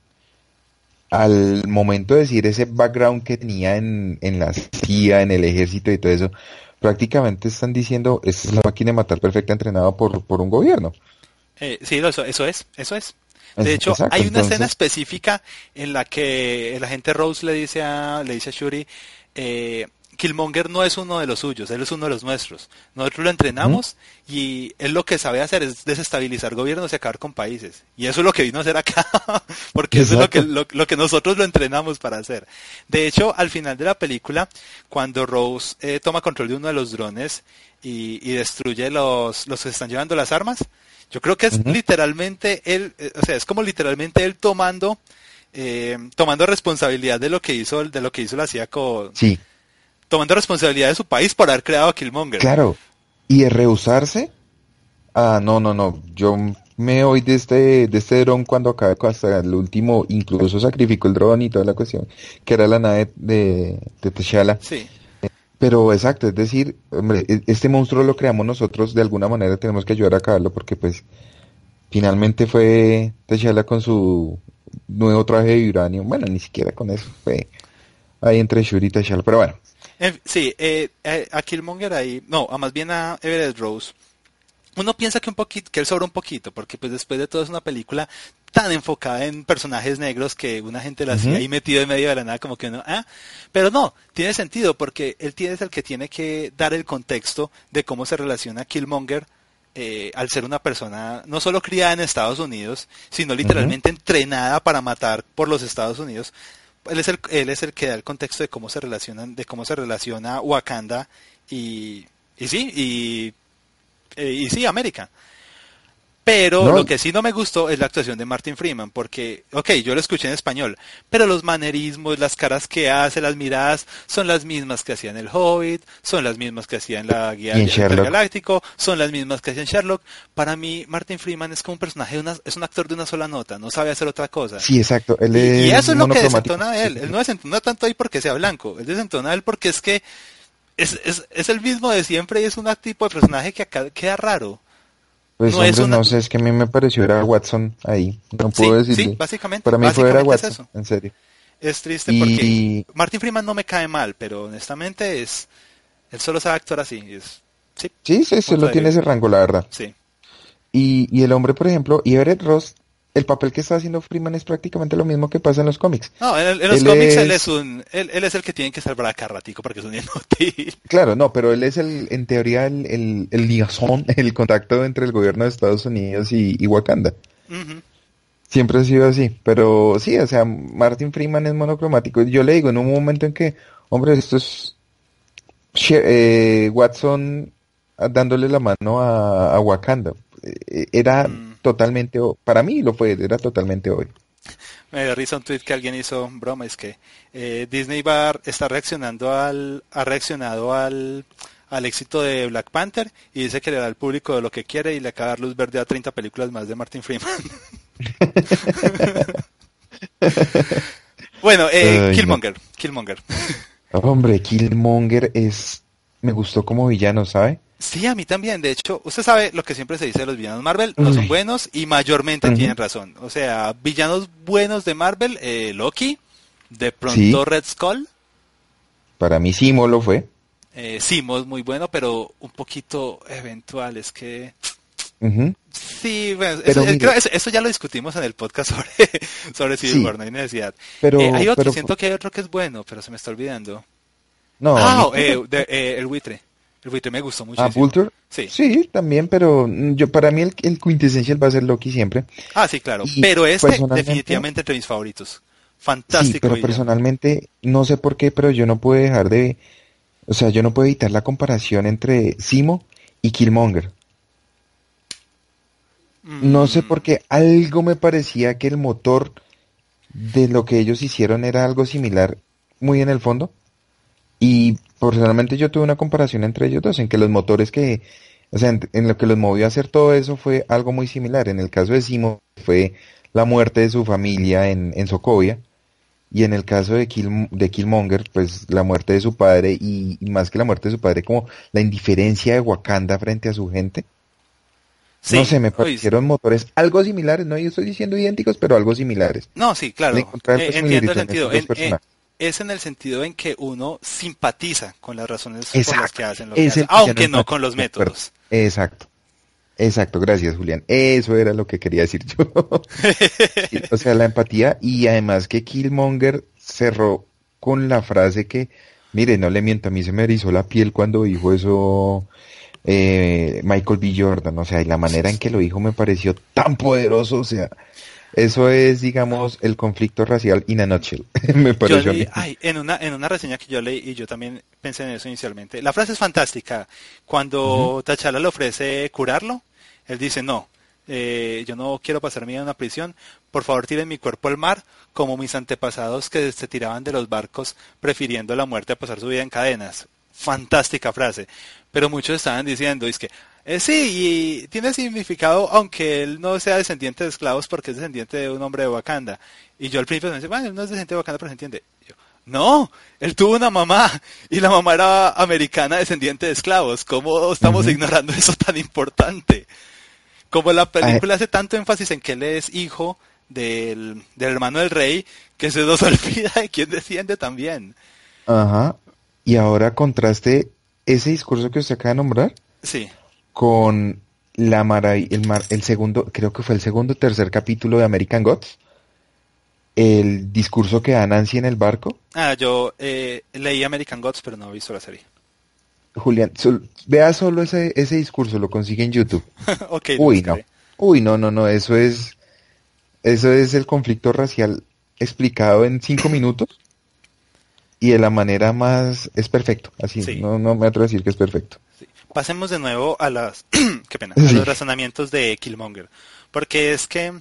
al momento de decir ese background que tenía en, en la CIA, en el ejército y todo eso, prácticamente están diciendo, es la máquina de matar perfecta entrenada por, por un gobierno. Eh, sí, eso, eso es, eso es. De hecho, hay una escena específica en la que la gente Rose le dice a, le dice a Shuri, eh, Killmonger no es uno de los suyos, él es uno de los nuestros. Nosotros lo entrenamos y él lo que sabe hacer es desestabilizar gobiernos y acabar con países. Y eso es lo que vino a hacer acá, porque eso es lo que, lo, que nosotros lo entrenamos para hacer. De hecho, al final de la película, cuando Rose eh, toma control de uno de los drones y, destruye los, los que están llevando las armas, yo creo que es literalmente él, eh, o sea, es como literalmente él tomando, eh, tomando responsabilidad de lo que hizo, de lo que hizo la CIA con... Sí tomando responsabilidad de su país por haber creado a Killmonger. Claro, y de rehusarse, ah, no, no, no, yo me voy de este, de este dron cuando acabé hasta el último, incluso sacrificó el dron y toda la cuestión, que era la nave de, de T'Challa. Sí. Pero exacto, es decir, hombre, e, este monstruo lo creamos nosotros, de alguna manera tenemos que ayudar a acabarlo porque pues finalmente fue T'Challa con su nuevo traje de uranio, bueno, ni siquiera con eso, fue ahí entre Shuri y T'Challa, pero bueno, sí, eh, eh, a Killmonger ahí, no, a más bien a Everett Rose. Uno piensa que un poquito, que él sobra un poquito, porque pues después de todo es una película tan enfocada en personajes negros que una gente la hacía ahí metido en medio de la nada como que no, ah, pero no, tiene sentido porque él tiene es el que tiene que dar el contexto de cómo se relaciona Killmonger eh, al ser una persona no solo criada en Estados Unidos, sino literalmente entrenada para matar por los Estados Unidos. Él es, el, él es el que da el contexto de cómo se relacionan, de cómo se relaciona Wakanda y, y sí, y, eh, y sí, América. Pero lo que sí no me gustó es la actuación de Martin Freeman, porque, ok, yo lo escuché en español, pero los manerismos, las caras que hace, las miradas, son las mismas que hacía en El Hobbit, son las mismas que hacía en la Guía del Galáctico, son las mismas que hacía en Sherlock. Para mí, Martin Freeman es como un personaje, es un actor de una sola nota, no sabe hacer otra cosa. Sí, exacto. Él y, eso es lo que desentona a él. Él no desentona tanto ahí porque sea blanco, él desentona a él porque es que es, es, es el mismo de siempre y es un tipo de personaje que acá queda raro. Pues no no sé, es que a mí me pareció era Watson ahí, no puedo decir. Sí, básicamente. Para mí fue era Watson, en serio. Es triste porque Martin Freeman no me cae mal, pero honestamente es, él solo sabe actuar así. Es, sí, sí, sí solo tiene ese rango, la verdad. Sí. Y, y el hombre, por ejemplo, y Everett Ross el papel que está haciendo Freeman es prácticamente lo mismo que pasa en los cómics. No, en, los cómics él es un, él, es el que tiene que salvar a Carratico porque es un inútil. Claro, no, pero él es el, en teoría el, el, el liazón, el contacto entre el gobierno de Estados Unidos y, Wakanda. Siempre ha sido así, pero sí, o sea, Martin Freeman es monocromático. Yo le digo, en un momento en que, hombre, esto es eh, Watson dándole la mano a, Wakanda. Eh, era mm totalmente, para mí lo fue, era totalmente hoy. Me risa un tweet que alguien hizo, broma, es que eh, Disney Bar está reaccionando al, ha reaccionado al, al éxito de Black Panther y dice que le da al público lo que quiere y le acaba de dar luz verde a 30 películas más de Martin Freeman. bueno, eh, Killmonger, Killmonger. Hombre, Killmonger es, me gustó como villano, ¿sabe? Sí, a mí también. De hecho, usted sabe lo que siempre se dice de los villanos Marvel, no son buenos y mayormente tienen razón. O sea, villanos buenos de Marvel, eh, Loki, de pronto Red Skull. Para mí Simo lo fue. Eh, Simo es muy bueno, pero un poquito eventual. Es que... Sí, bueno, eso, ya lo discutimos en el podcast sobre, sobre Civil War, no hay necesidad. Pero, eh, hay otro, siento que hay otro que es bueno, pero se me está olvidando. No, ah, eh, eh, el buitre. El buitre me gustó mucho. ¿Ah, Vulture? Sí. Sí, también, pero yo para mí el, el quintessential va a ser Loki siempre. Ah, sí, claro. pero este definitivamente entre mis favoritos. Fantástico. Sí, pero personalmente no sé por qué, pero yo no puedo dejar de... O sea, yo no puedo evitar la comparación entre Simo y Killmonger. No sé mm. por qué algo me parecía que el motor de lo que ellos hicieron era algo similar muy en el fondo. Y personalmente yo tuve una comparación entre ellos dos, en que los motores que, o sea, en, lo que los movió a hacer todo eso fue algo muy similar. En el caso de Simo fue la muerte de su familia en, en Sokovia, y en el caso de, Kill, de Killmonger, pues la muerte de su padre, y, más que la muerte de su padre, como la indiferencia de Wakanda frente a su gente. no sé, me parecieron motores algo similares, no yo estoy diciendo idénticos, pero algo similares. No, sí, claro. Eh, entiendo el sentido es en el sentido en que uno simpatiza con las razones por las que hacen lo que hacen, aunque no con los métodos. Exacto. Exacto, gracias Julián. Eso era lo que quería decir yo. o sea, la empatía y además que Killmonger cerró con la frase que, mire, no le miento, a mí se me erizó la piel cuando dijo eso eh, Michael B. Jordan, o sea, y la manera en que lo dijo me pareció tan poderoso, o sea, eso es, digamos, el conflicto racial in a nutshell. Me pareció en una, en una reseña que yo leí, y yo también pensé en eso inicialmente, la frase es fantástica. Cuando T'Challa le ofrece curarlo, él dice, no, eh, yo no quiero pasar mi vida en una prisión, por favor tiren mi cuerpo al mar, como mis antepasados que se tiraban de los barcos prefiriendo la muerte a pasar su vida en cadenas. Fantástica frase. Pero muchos estaban diciendo, es que, eh, sí, y tiene significado, aunque él no sea descendiente de esclavos, porque es descendiente de un hombre de Wakanda. Y yo al principio me decía, bueno, él no es descendiente de Wakanda, pero se entiende. no, él tuvo una mamá, y la mamá era americana descendiente de esclavos. ¿Cómo estamos ignorando eso tan importante? Como la película hace tanto énfasis en que él es hijo del, del hermano del rey, que se nos olvida de quién desciende también. Ajá. y ahora contraste ese discurso que usted acaba de nombrar Sí, con la mara- el, mar- el segundo, creo que fue el segundo o tercer capítulo de American Gods, el discurso que da Nancy en el barco. ah, yo eh, leí American Gods, pero no he visto la serie. Julián, sol- vea solo ese, ese discurso, lo consigue en YouTube. ok, Uy, no. Uy, no, no, no, eso es, eso es el conflicto racial explicado en cinco minutos y de la manera más, es perfecto, así, Sí. no, no me atrevo a decir que es perfecto. Pasemos de nuevo a las, qué pena, a los razonamientos de Killmonger, porque es que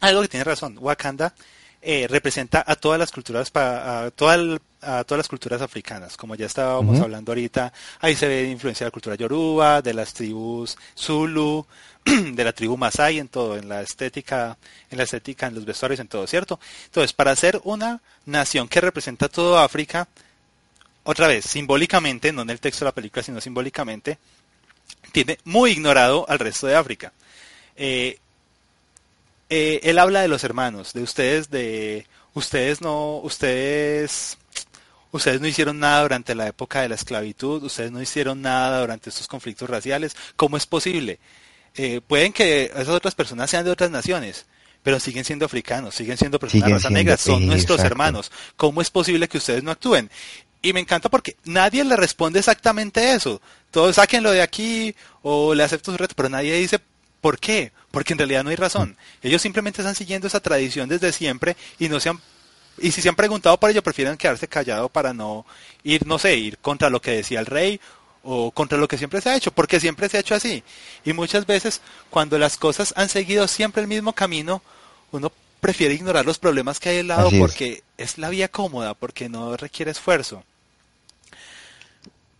algo que tiene razón, Wakanda eh, representa a todas las culturas, pa- a, toda el- a todas las culturas africanas, como ya estábamos hablando ahorita, ahí se ve influencia de la cultura yoruba, de las tribus Zulu, de la tribu Masai, en todo, en la estética, en la estética, en los vestuarios, en todo, ¿cierto? Entonces, para ser una nación que representa todo África, otra vez, simbólicamente, no en el texto de la película, sino simbólicamente, tiene muy ignorado al resto de África. Eh, eh, él habla de los hermanos, de ustedes, de ustedes no, ustedes, ustedes no hicieron nada durante la época de la esclavitud, ustedes no hicieron nada durante estos conflictos raciales. ¿Cómo es posible? Eh, pueden que esas otras personas sean de otras naciones, pero siguen siendo africanos, siguen siendo personas Siguen raza siendo- negra, son nuestros exacto. hermanos. ¿Cómo es posible que ustedes no actúen? Y me encanta porque nadie le responde exactamente eso. Todos sáquenlo de aquí o le acepto su reto, pero nadie dice por qué. Porque en realidad no hay razón. Ellos simplemente están siguiendo esa tradición desde siempre y no se han y si se han preguntado por ello, prefieren quedarse callados para no ir, no sé, ir contra lo que decía el rey o contra lo que siempre se ha hecho, porque siempre se ha hecho así. Y muchas veces, cuando las cosas han seguido siempre el mismo camino, uno prefiere ignorar los problemas que hay al lado Así porque es la vía cómoda, porque no requiere esfuerzo.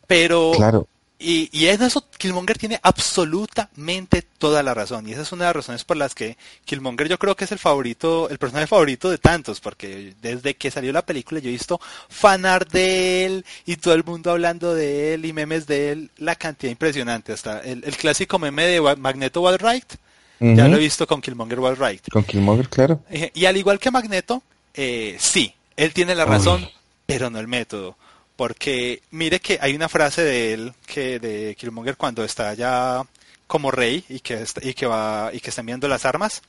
Pero Claro, y, y en eso Killmonger tiene absolutamente toda la razón. Y esa es una de las razones por las que Killmonger yo creo que es el favorito, el personaje favorito de tantos, porque desde que salió la película yo he visto fanart de él y todo el mundo hablando de él y memes de él, la cantidad impresionante. Hasta el, el clásico meme de Magneto Wallright, ya lo he visto con Killmonger Wallright. con Killmonger, claro. Eh, Y al igual que Magneto, eh, sí, él tiene la Uy. razón, pero no el método. Porque mire que hay una frase de él, que de Killmonger cuando está ya como rey y que, está- y que va y que está enviando las armas,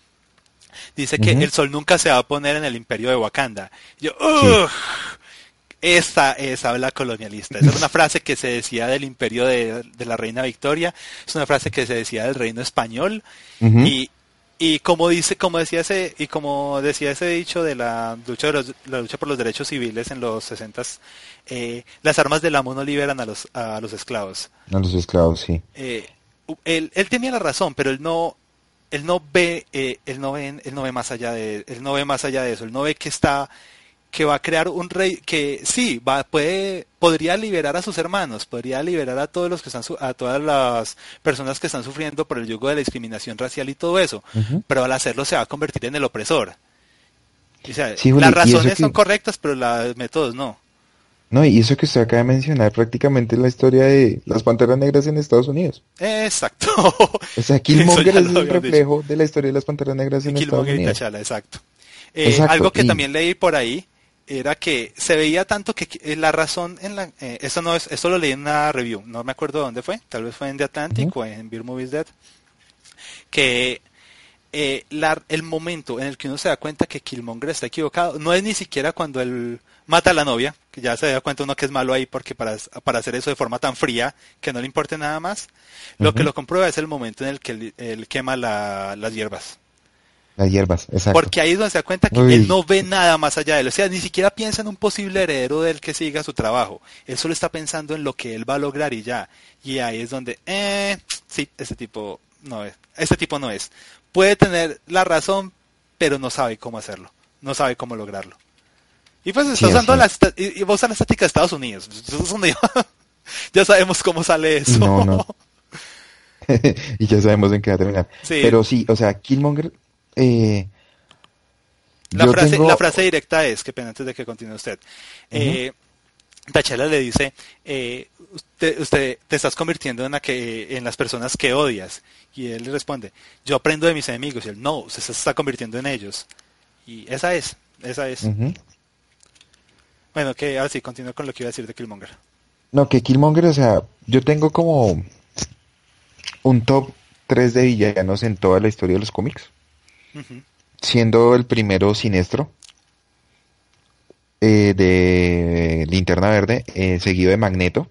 dice que el sol nunca se va a poner en el imperio de Wakanda. Yo, ¡ugh! Esa es habla colonialista. Esa es una frase que se decía del imperio de, de la reina Victoria, es una frase que se decía del reino español, y, y como dice, como decía ese, y como decía ese dicho de la lucha de los- la lucha por los derechos civiles en los 60 eh, las armas del amo no liberan a los, a los esclavos. A los esclavos, sí. Eh, él, él tenía la razón, pero él no, él no ve, eh, él no ve, él no ve más allá de, él no ve más allá de eso, él no ve que está, que va a crear un rey que sí, va, puede, podría liberar a sus hermanos, podría liberar a todos los que están, su- a todas las personas que están sufriendo por el yugo de la discriminación racial y todo eso, pero al hacerlo se va a convertir en el opresor. O sea, Sí, Juli, las razones que- son correctas, pero los métodos no. No, y eso que usted acaba de mencionar prácticamente es la historia de las Panteras Negras en Estados Unidos. Exacto. O sea, Killmonger es el dicho. reflejo de la historia de las Panteras Negras en Estados Killmonger y Unidos. T'Challa, exacto. Eh, Algo que y- también leí por ahí era que se veía tanto que la razón en la eh, eso no es eso lo leí en una review no me acuerdo dónde fue tal vez fue en The Atlantic o en Beer Movies Dead que eh, la- el momento en el que uno se da cuenta que Killmonger está equivocado no es ni siquiera cuando él mata a la novia que ya se da cuenta uno que es malo ahí porque para, para hacer eso de forma tan fría que no le importe nada más lo que lo comprueba es el momento en el que él, él quema la- las hierbas Las hierbas, exacto. porque ahí es donde se da cuenta que Uy. él no ve nada más allá de él. O sea, ni siquiera piensa en un posible heredero del que siga su trabajo. Él solo está pensando en lo que él va a lograr y ya. Y ahí es donde, eh, sí, este tipo no es. Este tipo no es. Puede tener la razón, pero no sabe cómo hacerlo. No sabe cómo lograrlo. Y pues está Sí, usando la, y, y va a usar la estática de Estados Unidos. Eso es donde ya, ya sabemos cómo sale eso. No, no. y ya sabemos en qué va a terminar. Sí. Pero sí, o sea, Killmonger... Eh, La frase, tengo- la frase directa es, que pena antes de que continúe usted. Eh, T'Challa le dice, eh, usted, usted te estás convirtiendo en, la que, en las personas que odias. Y él le responde, yo aprendo de mis enemigos. Y él, no, usted se está convirtiendo en ellos. Y esa es, esa es. Bueno, que ahora sí, continúo con lo que iba a decir de Killmonger. No, que Killmonger, o sea, yo tengo como un top 3 de villanos en toda la historia de los cómics. Siendo el primero Sinestro, eh, de Linterna Verde, eh, seguido de Magneto.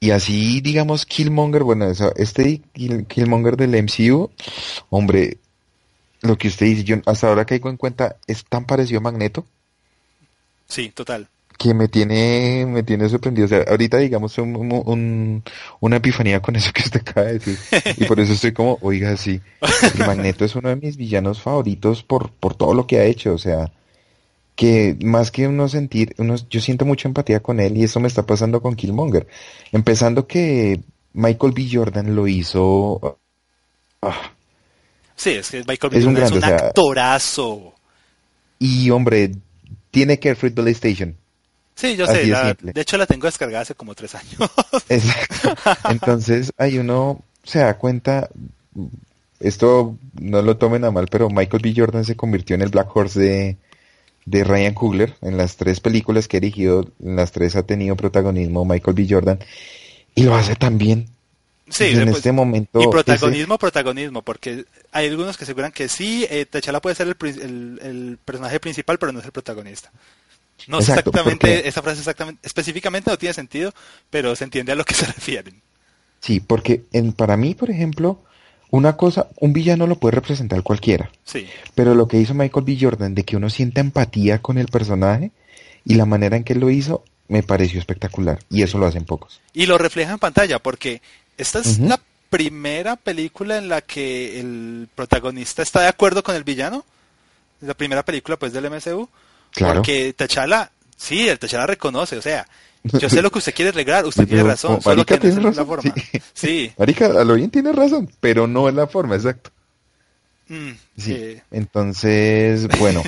Y así, digamos, Killmonger, bueno, este Killmonger del MCU, hombre, lo que usted dice, yo hasta ahora caigo en cuenta, es tan parecido a Magneto. Sí, total. Que me tiene, me tiene sorprendido. O sea, ahorita digamos un, una epifanía con eso que usted acaba de decir. Y por eso estoy como, oiga, sí. Magneto es uno de mis villanos favoritos por, por todo lo que ha hecho. O sea, que más que uno sentir, uno, yo siento mucha empatía con él y eso me está pasando con Killmonger. Empezando que Michael B. Jordan lo hizo... Ah, sí, es que Michael B. Jordan es un actorazo. Y hombre, tiene que Free Station. Sí, yo sé, de, hecho la tengo descargada hace como tres años. Exacto. Entonces, hay uno se da cuenta, esto no lo tomen a mal, pero Michael B. Jordan se convirtió en el Black Horse de, de Ryan Coogler. En las tres películas que ha dirigido, en las tres ha tenido protagonismo Michael B. Jordan. Y lo hace también. Sí, en pues, este momento. Y protagonismo, protagonismo, porque hay algunos que aseguran que sí, eh, T'Challa puede ser el, el, personaje principal, pero no es el protagonista. No sé exactamente, esa frase exactamente, específicamente no tiene sentido, pero se entiende a lo que se refieren. Sí, porque en, para mí, por ejemplo, una cosa, un villano lo puede representar cualquiera. Sí. Pero lo que hizo Michael B. Jordan, de que uno sienta empatía con el personaje y la manera en que lo hizo, me pareció espectacular. Y eso lo hacen pocos. Y lo refleja en pantalla, porque esta es la primera película en la que el protagonista está de acuerdo con el villano. La primera película, pues, del MCU. Claro. Porque T'Challa, sí, el T'Challa reconoce, o sea, yo sé lo que usted quiere arreglar, usted tiene razón, solo que no es la forma. Sí. Marica, a lo bien tiene razón, pero no es la forma, exacto. Mm, sí. Entonces, bueno.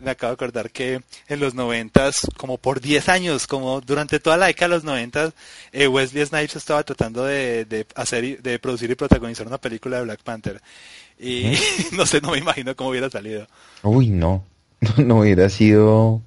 Me acabo de acordar que en los noventas, como por 10 años, como durante toda la década de los noventas, eh, Wesley Snipes estaba tratando de, de, hacer, de producir y protagonizar una película de Black Panther. Y no sé, no me imagino cómo hubiera salido. Uy, no. No hubiera sido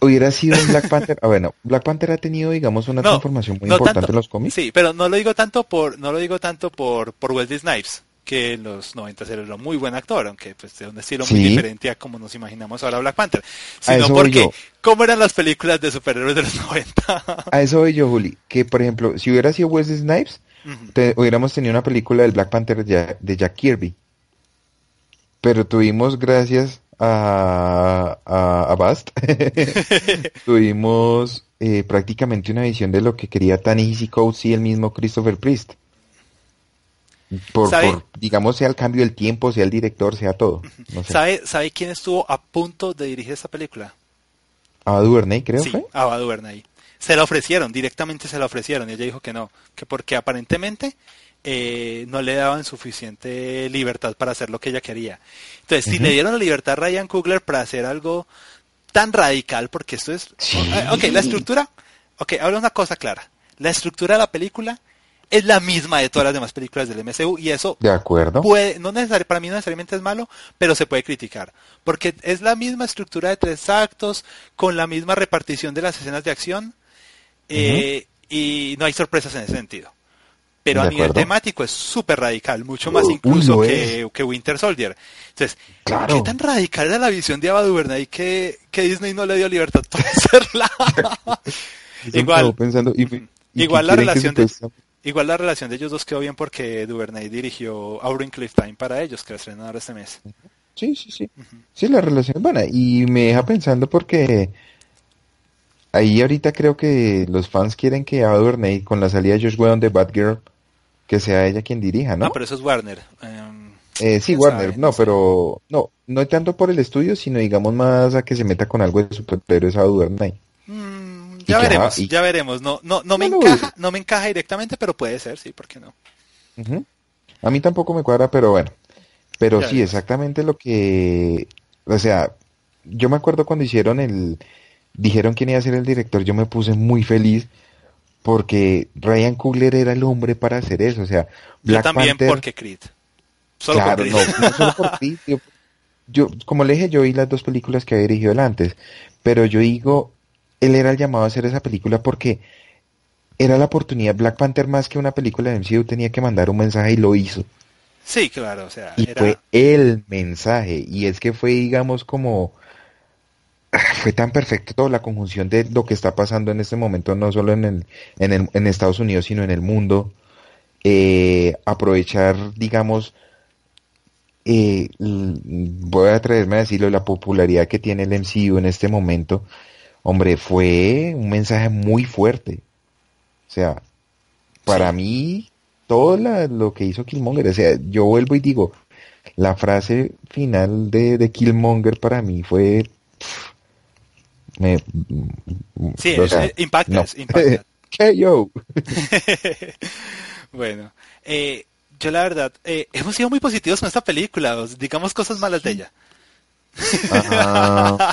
hubiera sido un Black Panther. Ah, bueno, Black Panther ha tenido, digamos, una transformación muy importante en los cómics. Sí, pero no lo digo tanto por, no lo digo tanto por, por Wesley Snipes, que en los 90 era un muy buen actor, aunque pues de un estilo muy diferente a como nos imaginamos ahora Black Panther. Sino porque, ¿cómo eran las películas de superhéroes de los 90? a eso voy yo, Juli. Que, por ejemplo, si hubiera sido Wesley Snipes, hubiéramos tenido una película del Black Panther de Jack Kirby. Pero tuvimos, gracias a, a, Bast, tuvimos eh, prácticamente una visión de lo que quería Tanisi Coates y el mismo Christopher Priest. Por, digamos, sea el cambio del tiempo, sea el director, sea todo. ¿Sabe, ¿Sabe quién estuvo a punto de dirigir esta película? Ava DuVernay, creo. Sí, Ava DuVernay. Se la ofrecieron, directamente se la ofrecieron y ella dijo que no, que porque aparentemente eh, no le daban suficiente libertad para hacer lo que ella quería. Entonces, si le dieron la libertad a Ryan Coogler para hacer algo tan radical, porque esto es... Eh, ok, la estructura... Ok, ahora una cosa clara. La estructura de la película es la misma de todas las demás películas del MCU y eso de acuerdo. puede no para mí no necesariamente es malo pero se puede criticar porque es la misma estructura de tres actos con la misma repartición de las escenas de acción eh, y no hay sorpresas en ese sentido pero a nivel temático es súper radical, mucho más incluso que, Winter Soldier. Entonces, ¿qué tan radical era la visión de Ava DuVernay que, que Disney no le dio libertad para hacerla? igual, pensando, igual la relación de, igual la relación de ellos dos quedó bien porque DuVernay dirigió Auburn Cliff Time para ellos, que estrenan ahora este mes. Sí, sí, sí. Sí, la relación es buena y me deja pensando porque ahí ahorita creo que los fans quieren que Ava DuVernay con la salida de Josh Whedon de Batgirl que sea ella quien dirija, ¿no? No, pero eso es Warner. Em, eh, sí, Warner, no, pero no, no tanto por el estudio, sino digamos más a que se meta con algo de superhéroes a Warner. Mm, ya veremos, ya veremos. No, no, no me encaja, no me encaja directamente, pero puede ser, sí, ¿por qué no? A mí tampoco me cuadra, pero bueno. Pero sí, exactamente lo que, o sea, yo me acuerdo cuando hicieron el, dijeron quién iba a ser el director, yo me puse muy feliz porque Ryan Coogler era el hombre para hacer eso, o sea, Black yo también porque Creed. Solo claro, No, no solo por Creed. Yo, como le dije, yo vi las dos películas que había dirigido él antes, pero yo digo, él era el llamado a hacer esa película porque era la oportunidad. Black Panther más que una película de MCU tenía que mandar un mensaje y lo hizo. Sí, claro, o sea, y fue el mensaje y es que fue, digamos, como fue tan perfecto toda la conjunción de lo que está pasando en este momento, no solo en, el, en, el, en Estados Unidos, sino en el mundo. Eh, aprovechar, digamos, eh, voy a atreverme a decirlo, la popularidad que tiene el MCU en este momento, hombre, fue un mensaje muy fuerte. O sea, para mí, todo lo que hizo Killmonger, o sea, yo vuelvo y digo, la frase final de, de Killmonger para mí fue... me, sí, impacta, ¿Qué yo? bueno, eh, yo la verdad, eh, hemos sido muy positivos con esta película, digamos cosas malas de ella.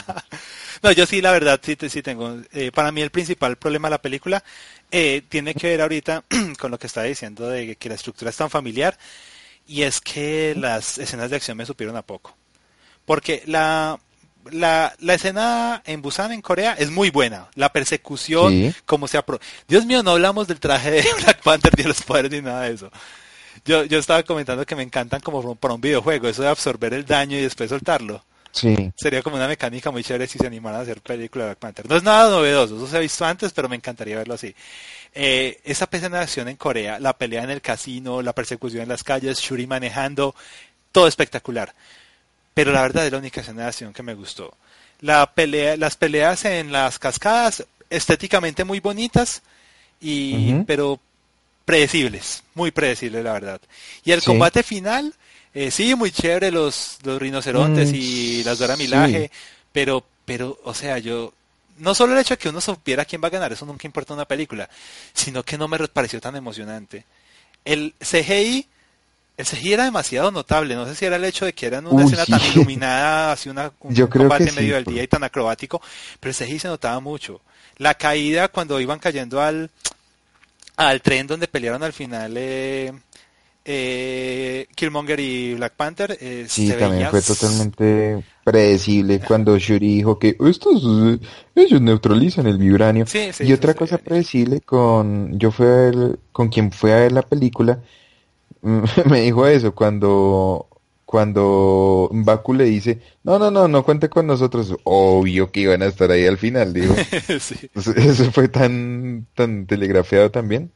no, yo sí, la verdad, sí, sí tengo. Eh, para mí el principal problema de la película eh, tiene que ver ahorita con lo que estaba diciendo de que la estructura es tan familiar y es que las escenas de acción me supieron a poco. Porque la, la, la, escena en Busan, en Corea, es muy buena. La persecución, como se apro Dios mío, no hablamos del traje de Black Panther ni de los poderes ni nada de eso. Yo, yo estaba comentando que me encantan como para un videojuego, eso de absorber el daño y después soltarlo. Sí. Sería como una mecánica muy chévere si se animaran a hacer película de Black Panther. No es nada novedoso, eso se ha visto antes, pero me encantaría verlo así. Eh, esa escena de acción en Corea, la pelea en el casino, la persecución en las calles, Shuri manejando, todo espectacular. Pero la verdad es la única escena de acción que me gustó. La pelea, las peleas en las cascadas, estéticamente muy bonitas, y, pero predecibles, muy predecibles la verdad. Y el combate final, eh, sí, muy chévere los, los rinocerontes mm, y las Dora Milaje, pero, pero, o sea, yo, no solo el hecho de que uno supiera quién va a ganar, eso nunca importa en una película, sino que no me pareció tan emocionante. El CGI, el CGI era demasiado notable, no sé si era el hecho de que era una escena tan iluminada, así una, un combate en medio del día y tan acrobático, pero el CGI se notaba mucho. La caída cuando iban cayendo al, al tren donde pelearon al final eh, eh, Killmonger y Black Panther. Eh, sí, también fue totalmente predecible cuando Shuri dijo que estos ellos neutralizan el vibranio. y otra cosa predecible con yo fui a ver, con quien fue a ver la película me dijo eso cuando cuando Baku le dice, no, no, no, no cuente con nosotros, obvio que iban a estar ahí al final, digo. Eso fue tan, tan telegrafiado también.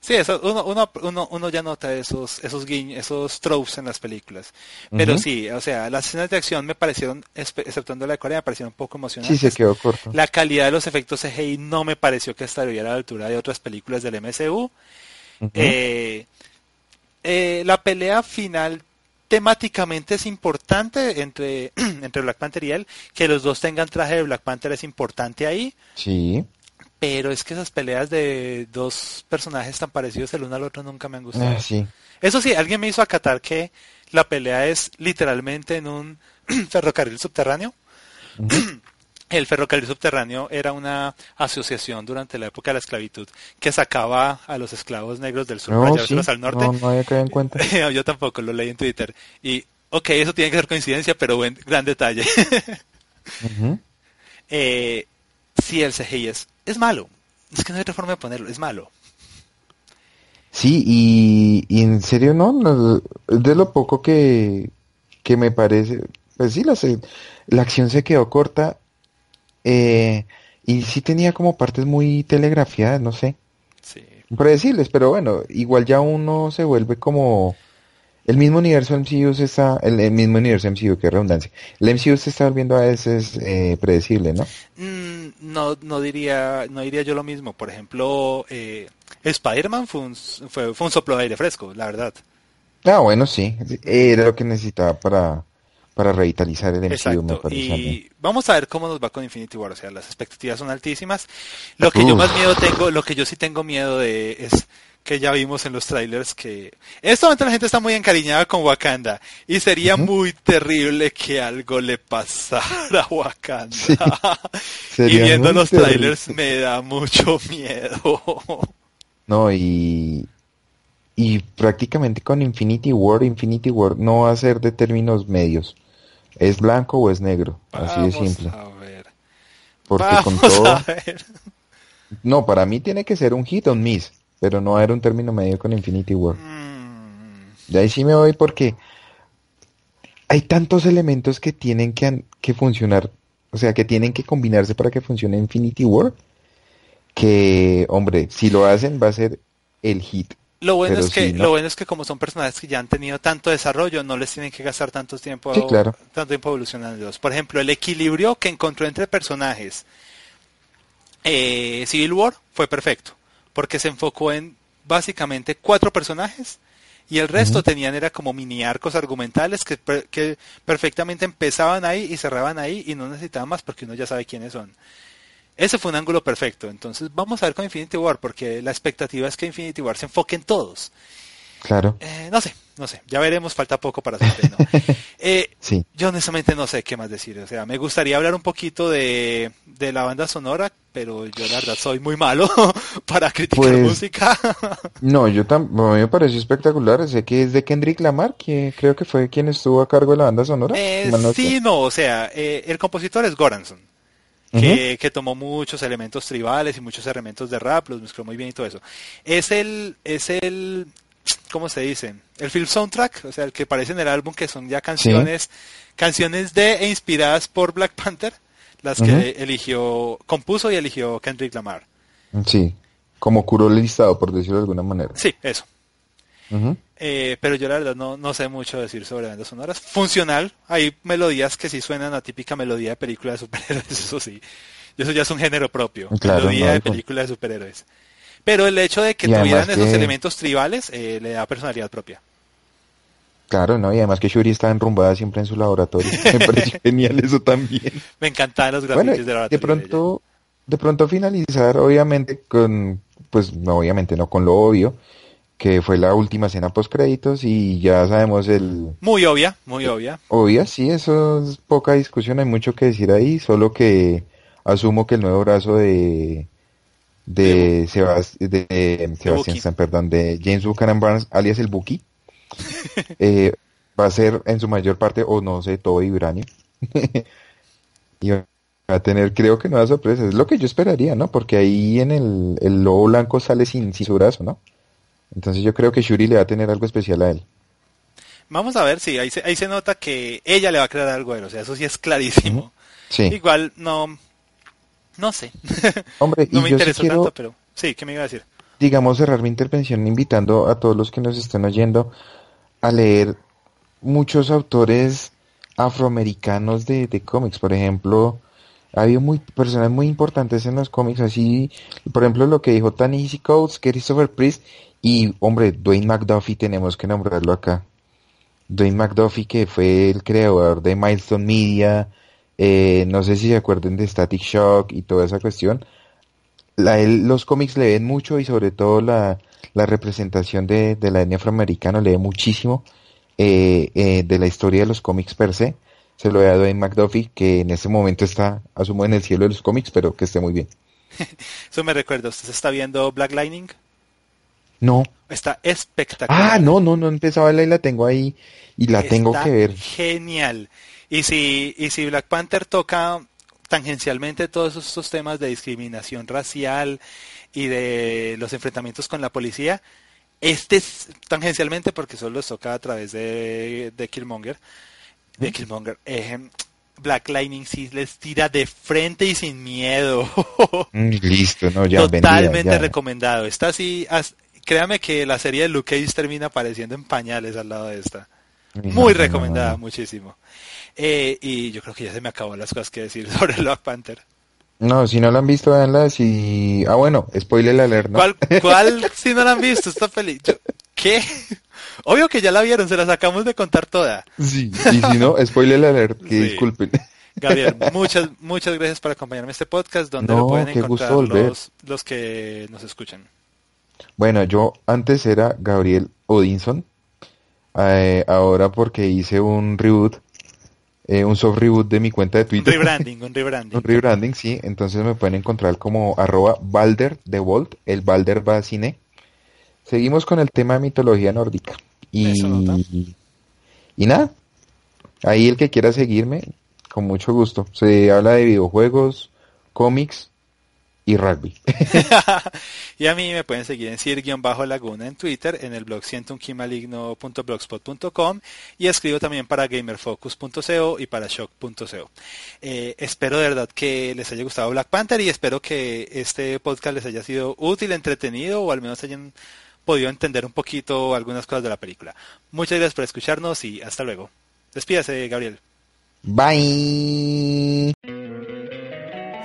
Sí, eso, uno, uno, uno, uno ya nota esos, esos guiños, esos tropes en las películas. Pero sí, o sea, las escenas de acción me parecieron, exceptuando la de Corea, me parecieron un poco emocionantes. Sí, se quedó corto. La calidad de los efectos CGI no me pareció que estaría a la altura de otras películas del MCU. eh, eh, la pelea final temáticamente es importante entre, entre Black Panther y él. Que los dos tengan traje de Black Panther es importante ahí. Sí. Pero es que esas peleas de dos personajes tan parecidos el uno al otro nunca me han gustado. Ah, sí. Eso sí, alguien me hizo acatar que la pelea es literalmente en un ferrocarril subterráneo. El ferrocarril subterráneo era una asociación durante la época de la esclavitud que sacaba a los esclavos negros del sur para llevárselos al norte. No, no había caído en cuenta. Yo tampoco lo leí en Twitter. Y, ok, eso tiene que ser coincidencia, pero buen, gran detalle. eh, sí, el CGI es, es malo. Es que no hay otra forma de ponerlo, es malo. Sí, y, y en serio no, de lo poco que, que me parece, pues sí, la, la acción se quedó corta eh, y sí tenía como partes muy telegrafiadas, no sé. Sí. Predecibles, pero bueno, igual ya uno se vuelve como... El mismo universo MCU se está... El, mismo universo MCU, qué redundancia. El MCU se está volviendo a veces eh, predecible, ¿no? Mm, no, no diría, no diría yo lo mismo. Por ejemplo, eh, Spider-Man fue un, fue, fue un soplo de aire fresco, la verdad. Ah, bueno, sí. Era lo que necesitaba para para revitalizar el MCU, me parece. Y vamos a ver cómo nos va con Infinity War, o sea, las expectativas son altísimas. Lo que yo más miedo tengo, lo que yo sí tengo miedo de es que ya vimos en los trailers que en este momento la gente está muy encariñada con Wakanda y sería muy terrible que algo le pasara a Wakanda. y viendo los trailers me da mucho miedo. No, y y prácticamente con Infinity War, Infinity War no va a ser de términos medios. ¿Es blanco o es negro? Así de simple. A ver. Porque con todo... a ver. No, para mí tiene que ser un hit on miss, pero no haber un término medio con Infinity War. Mm, De ahí sí me voy porque hay tantos elementos que tienen que, que funcionar, o sea, que tienen que combinarse para que funcione Infinity War, que, hombre, si lo hacen va a ser el hit. Lo bueno Pero es que sí, ¿no? lo bueno es que como son personajes que ya han tenido tanto desarrollo, no les tienen que gastar tanto tiempo Sí, claro. tanto tiempo evolucionándolos. Por ejemplo, el equilibrio que encontró entre personajes eh, Civil War fue perfecto, porque se enfocó en básicamente cuatro personajes y el resto tenían era como mini arcos argumentales que, que perfectamente empezaban ahí y cerraban ahí y no necesitaban más porque uno ya sabe quiénes son. Ese fue un ángulo perfecto. Entonces vamos a ver con Infinity War porque la expectativa es que Infinity War se enfoque en todos. Claro, Eh, no sé, no sé. Ya veremos, falta poco para su estreno. Eh, sí. yo honestamente no sé qué más decir. O sea, me gustaría hablar un poquito de, de la banda sonora, pero yo la verdad soy muy malo para criticar Pues, música. No, yo también, me pareció espectacular. Sé que es de Kendrick Lamar, que creo que fue quien estuvo a cargo de la banda sonora. Eh, no sí, no, o sea, eh, el compositor es Goranson, que, que tomó muchos elementos tribales y muchos elementos de rap, los mezcló muy bien y todo eso. Es el, es el, ¿cómo se dice? El film soundtrack, o sea, el que aparece en el álbum que son ya canciones, canciones de e inspiradas por Black Panther, las que eligió, compuso y eligió Kendrick Lamar. Sí, como curó el listado, por decirlo de alguna manera. Sí, eso. Eh, pero yo la verdad no, no sé mucho decir sobre bandas sonoras. Funcional, hay melodías que sí suenan a típica melodía de película de superhéroes, eso sí. Eso ya es un género propio, Claro, melodía no, de película de superhéroes. Pero el hecho de que tuvieran esos elementos tribales eh, le da personalidad propia. Claro, ¿no? Y además que Shuri está enrumbada siempre en su laboratorio. Me genial eso también. Me encantaban los Bueno, grafitis de la de pronto, de pronto finalizar, obviamente, con, pues, no, obviamente no con lo obvio, que fue la última escena post créditos y ya sabemos el, Muy obvia, muy obvia. obvia, sí, eso es poca discusión, hay mucho que decir ahí, solo que asumo que el nuevo brazo de, de, Sebas- de, de Sebastián. Stan, perdón, de James Buchanan Barnes, alias el Buki, eh, va a ser en su mayor parte, o no sé, todo vibranio. y va a tener, creo que nuevas sorpresas. Es lo que yo esperaría, ¿no? Porque ahí en el, el lobo blanco sale sin, sin su brazo, ¿no? Entonces yo creo que Shuri le va a tener algo especial a él. Vamos a ver, sí, ahí se, ahí se nota que ella le va a crear algo a él, o sea, eso sí es clarísimo. Sí. Igual no, no sé. Hombre, no y me sí interesó quiero, tanto, pero sí, ¿qué me iba a decir? digamos, cerrar mi intervención invitando a todos los que nos estén oyendo a leer muchos autores afroamericanos de, de cómics. Por ejemplo, ha habido muy, personas muy importantes en los cómics, así, por ejemplo, lo que dijo Tanisi Coates, Christopher Priest y, hombre, Dwayne McDuffie, tenemos que nombrarlo acá. Dwayne McDuffie, que fue el creador de Milestone Media, eh, no sé si se acuerdan de Static Shock y toda esa cuestión. Los cómics le ven mucho y sobre todo la, la representación de, de la etnia afroamericana le ve muchísimo eh, eh, de la historia de los cómics per se. Se lo he dado a Dwayne McDuffie, que en este momento está, asumo, en el cielo de los cómics, pero que esté muy bien. Eso me recuerda, ¿usted se está viendo Black Lightning? No. Está espectacular. Ah, no, no, no empezaba a verla y la tengo ahí y la tengo que ver. Genial. Y si, y si Black Panther toca tangencialmente todos estos temas de discriminación racial y de los enfrentamientos con la policía, este es tangencialmente porque solo los toca a través de, de Killmonger, de Killmonger. eh, Black Lightning sí les tira de frente y sin miedo. Mm, listo, no, ya, Totalmente vendida, ya. recomendado. Está así, as- créame que la serie de Luke Cage termina apareciendo en pañales al lado de esta. Muy recomendada, muchísimo. Eh, y yo creo que ya se me acabó las cosas que decir sobre Black Panther. No, si no la han visto, véanla. Si... Ah, bueno, spoiler alert, ¿no? ¿Cuál, cuál si no la han visto? Está feliz. Yo- ¿Qué? Obvio que ya la vieron, se las acabamos de contar toda. Sí, y si no, spoiler alert, que Sí. disculpen. Gabriel, muchas, muchas gracias por acompañarme en este podcast donde No, lo pueden encontrar los, los que nos escuchan. Bueno, yo antes era Gabriel Odinson, eh, ahora porque hice un reboot, eh, un soft reboot de mi cuenta de Un Twitter. rebranding, un rebranding. Un rebranding, sí, entonces me pueden encontrar como arroba Balder de Volt, el Balder va a cine. Seguimos con el tema de mitología nórdica. Y, y nada, ahí el que quiera seguirme, con mucho gusto. Se habla de videojuegos, cómics y rugby. y a mí me pueden seguir en Sir-Laguna en Twitter, en el blog sientounquimaligno.blogspot.com y escribo también para gamerfocus.co y para shock.co. Eh, espero de verdad que les haya gustado Black Panther y espero que este podcast les haya sido útil, entretenido o al menos hayan podido entender un poquito algunas cosas de la película. Muchas gracias por escucharnos y hasta luego. Despídase, Gabriel. Bye.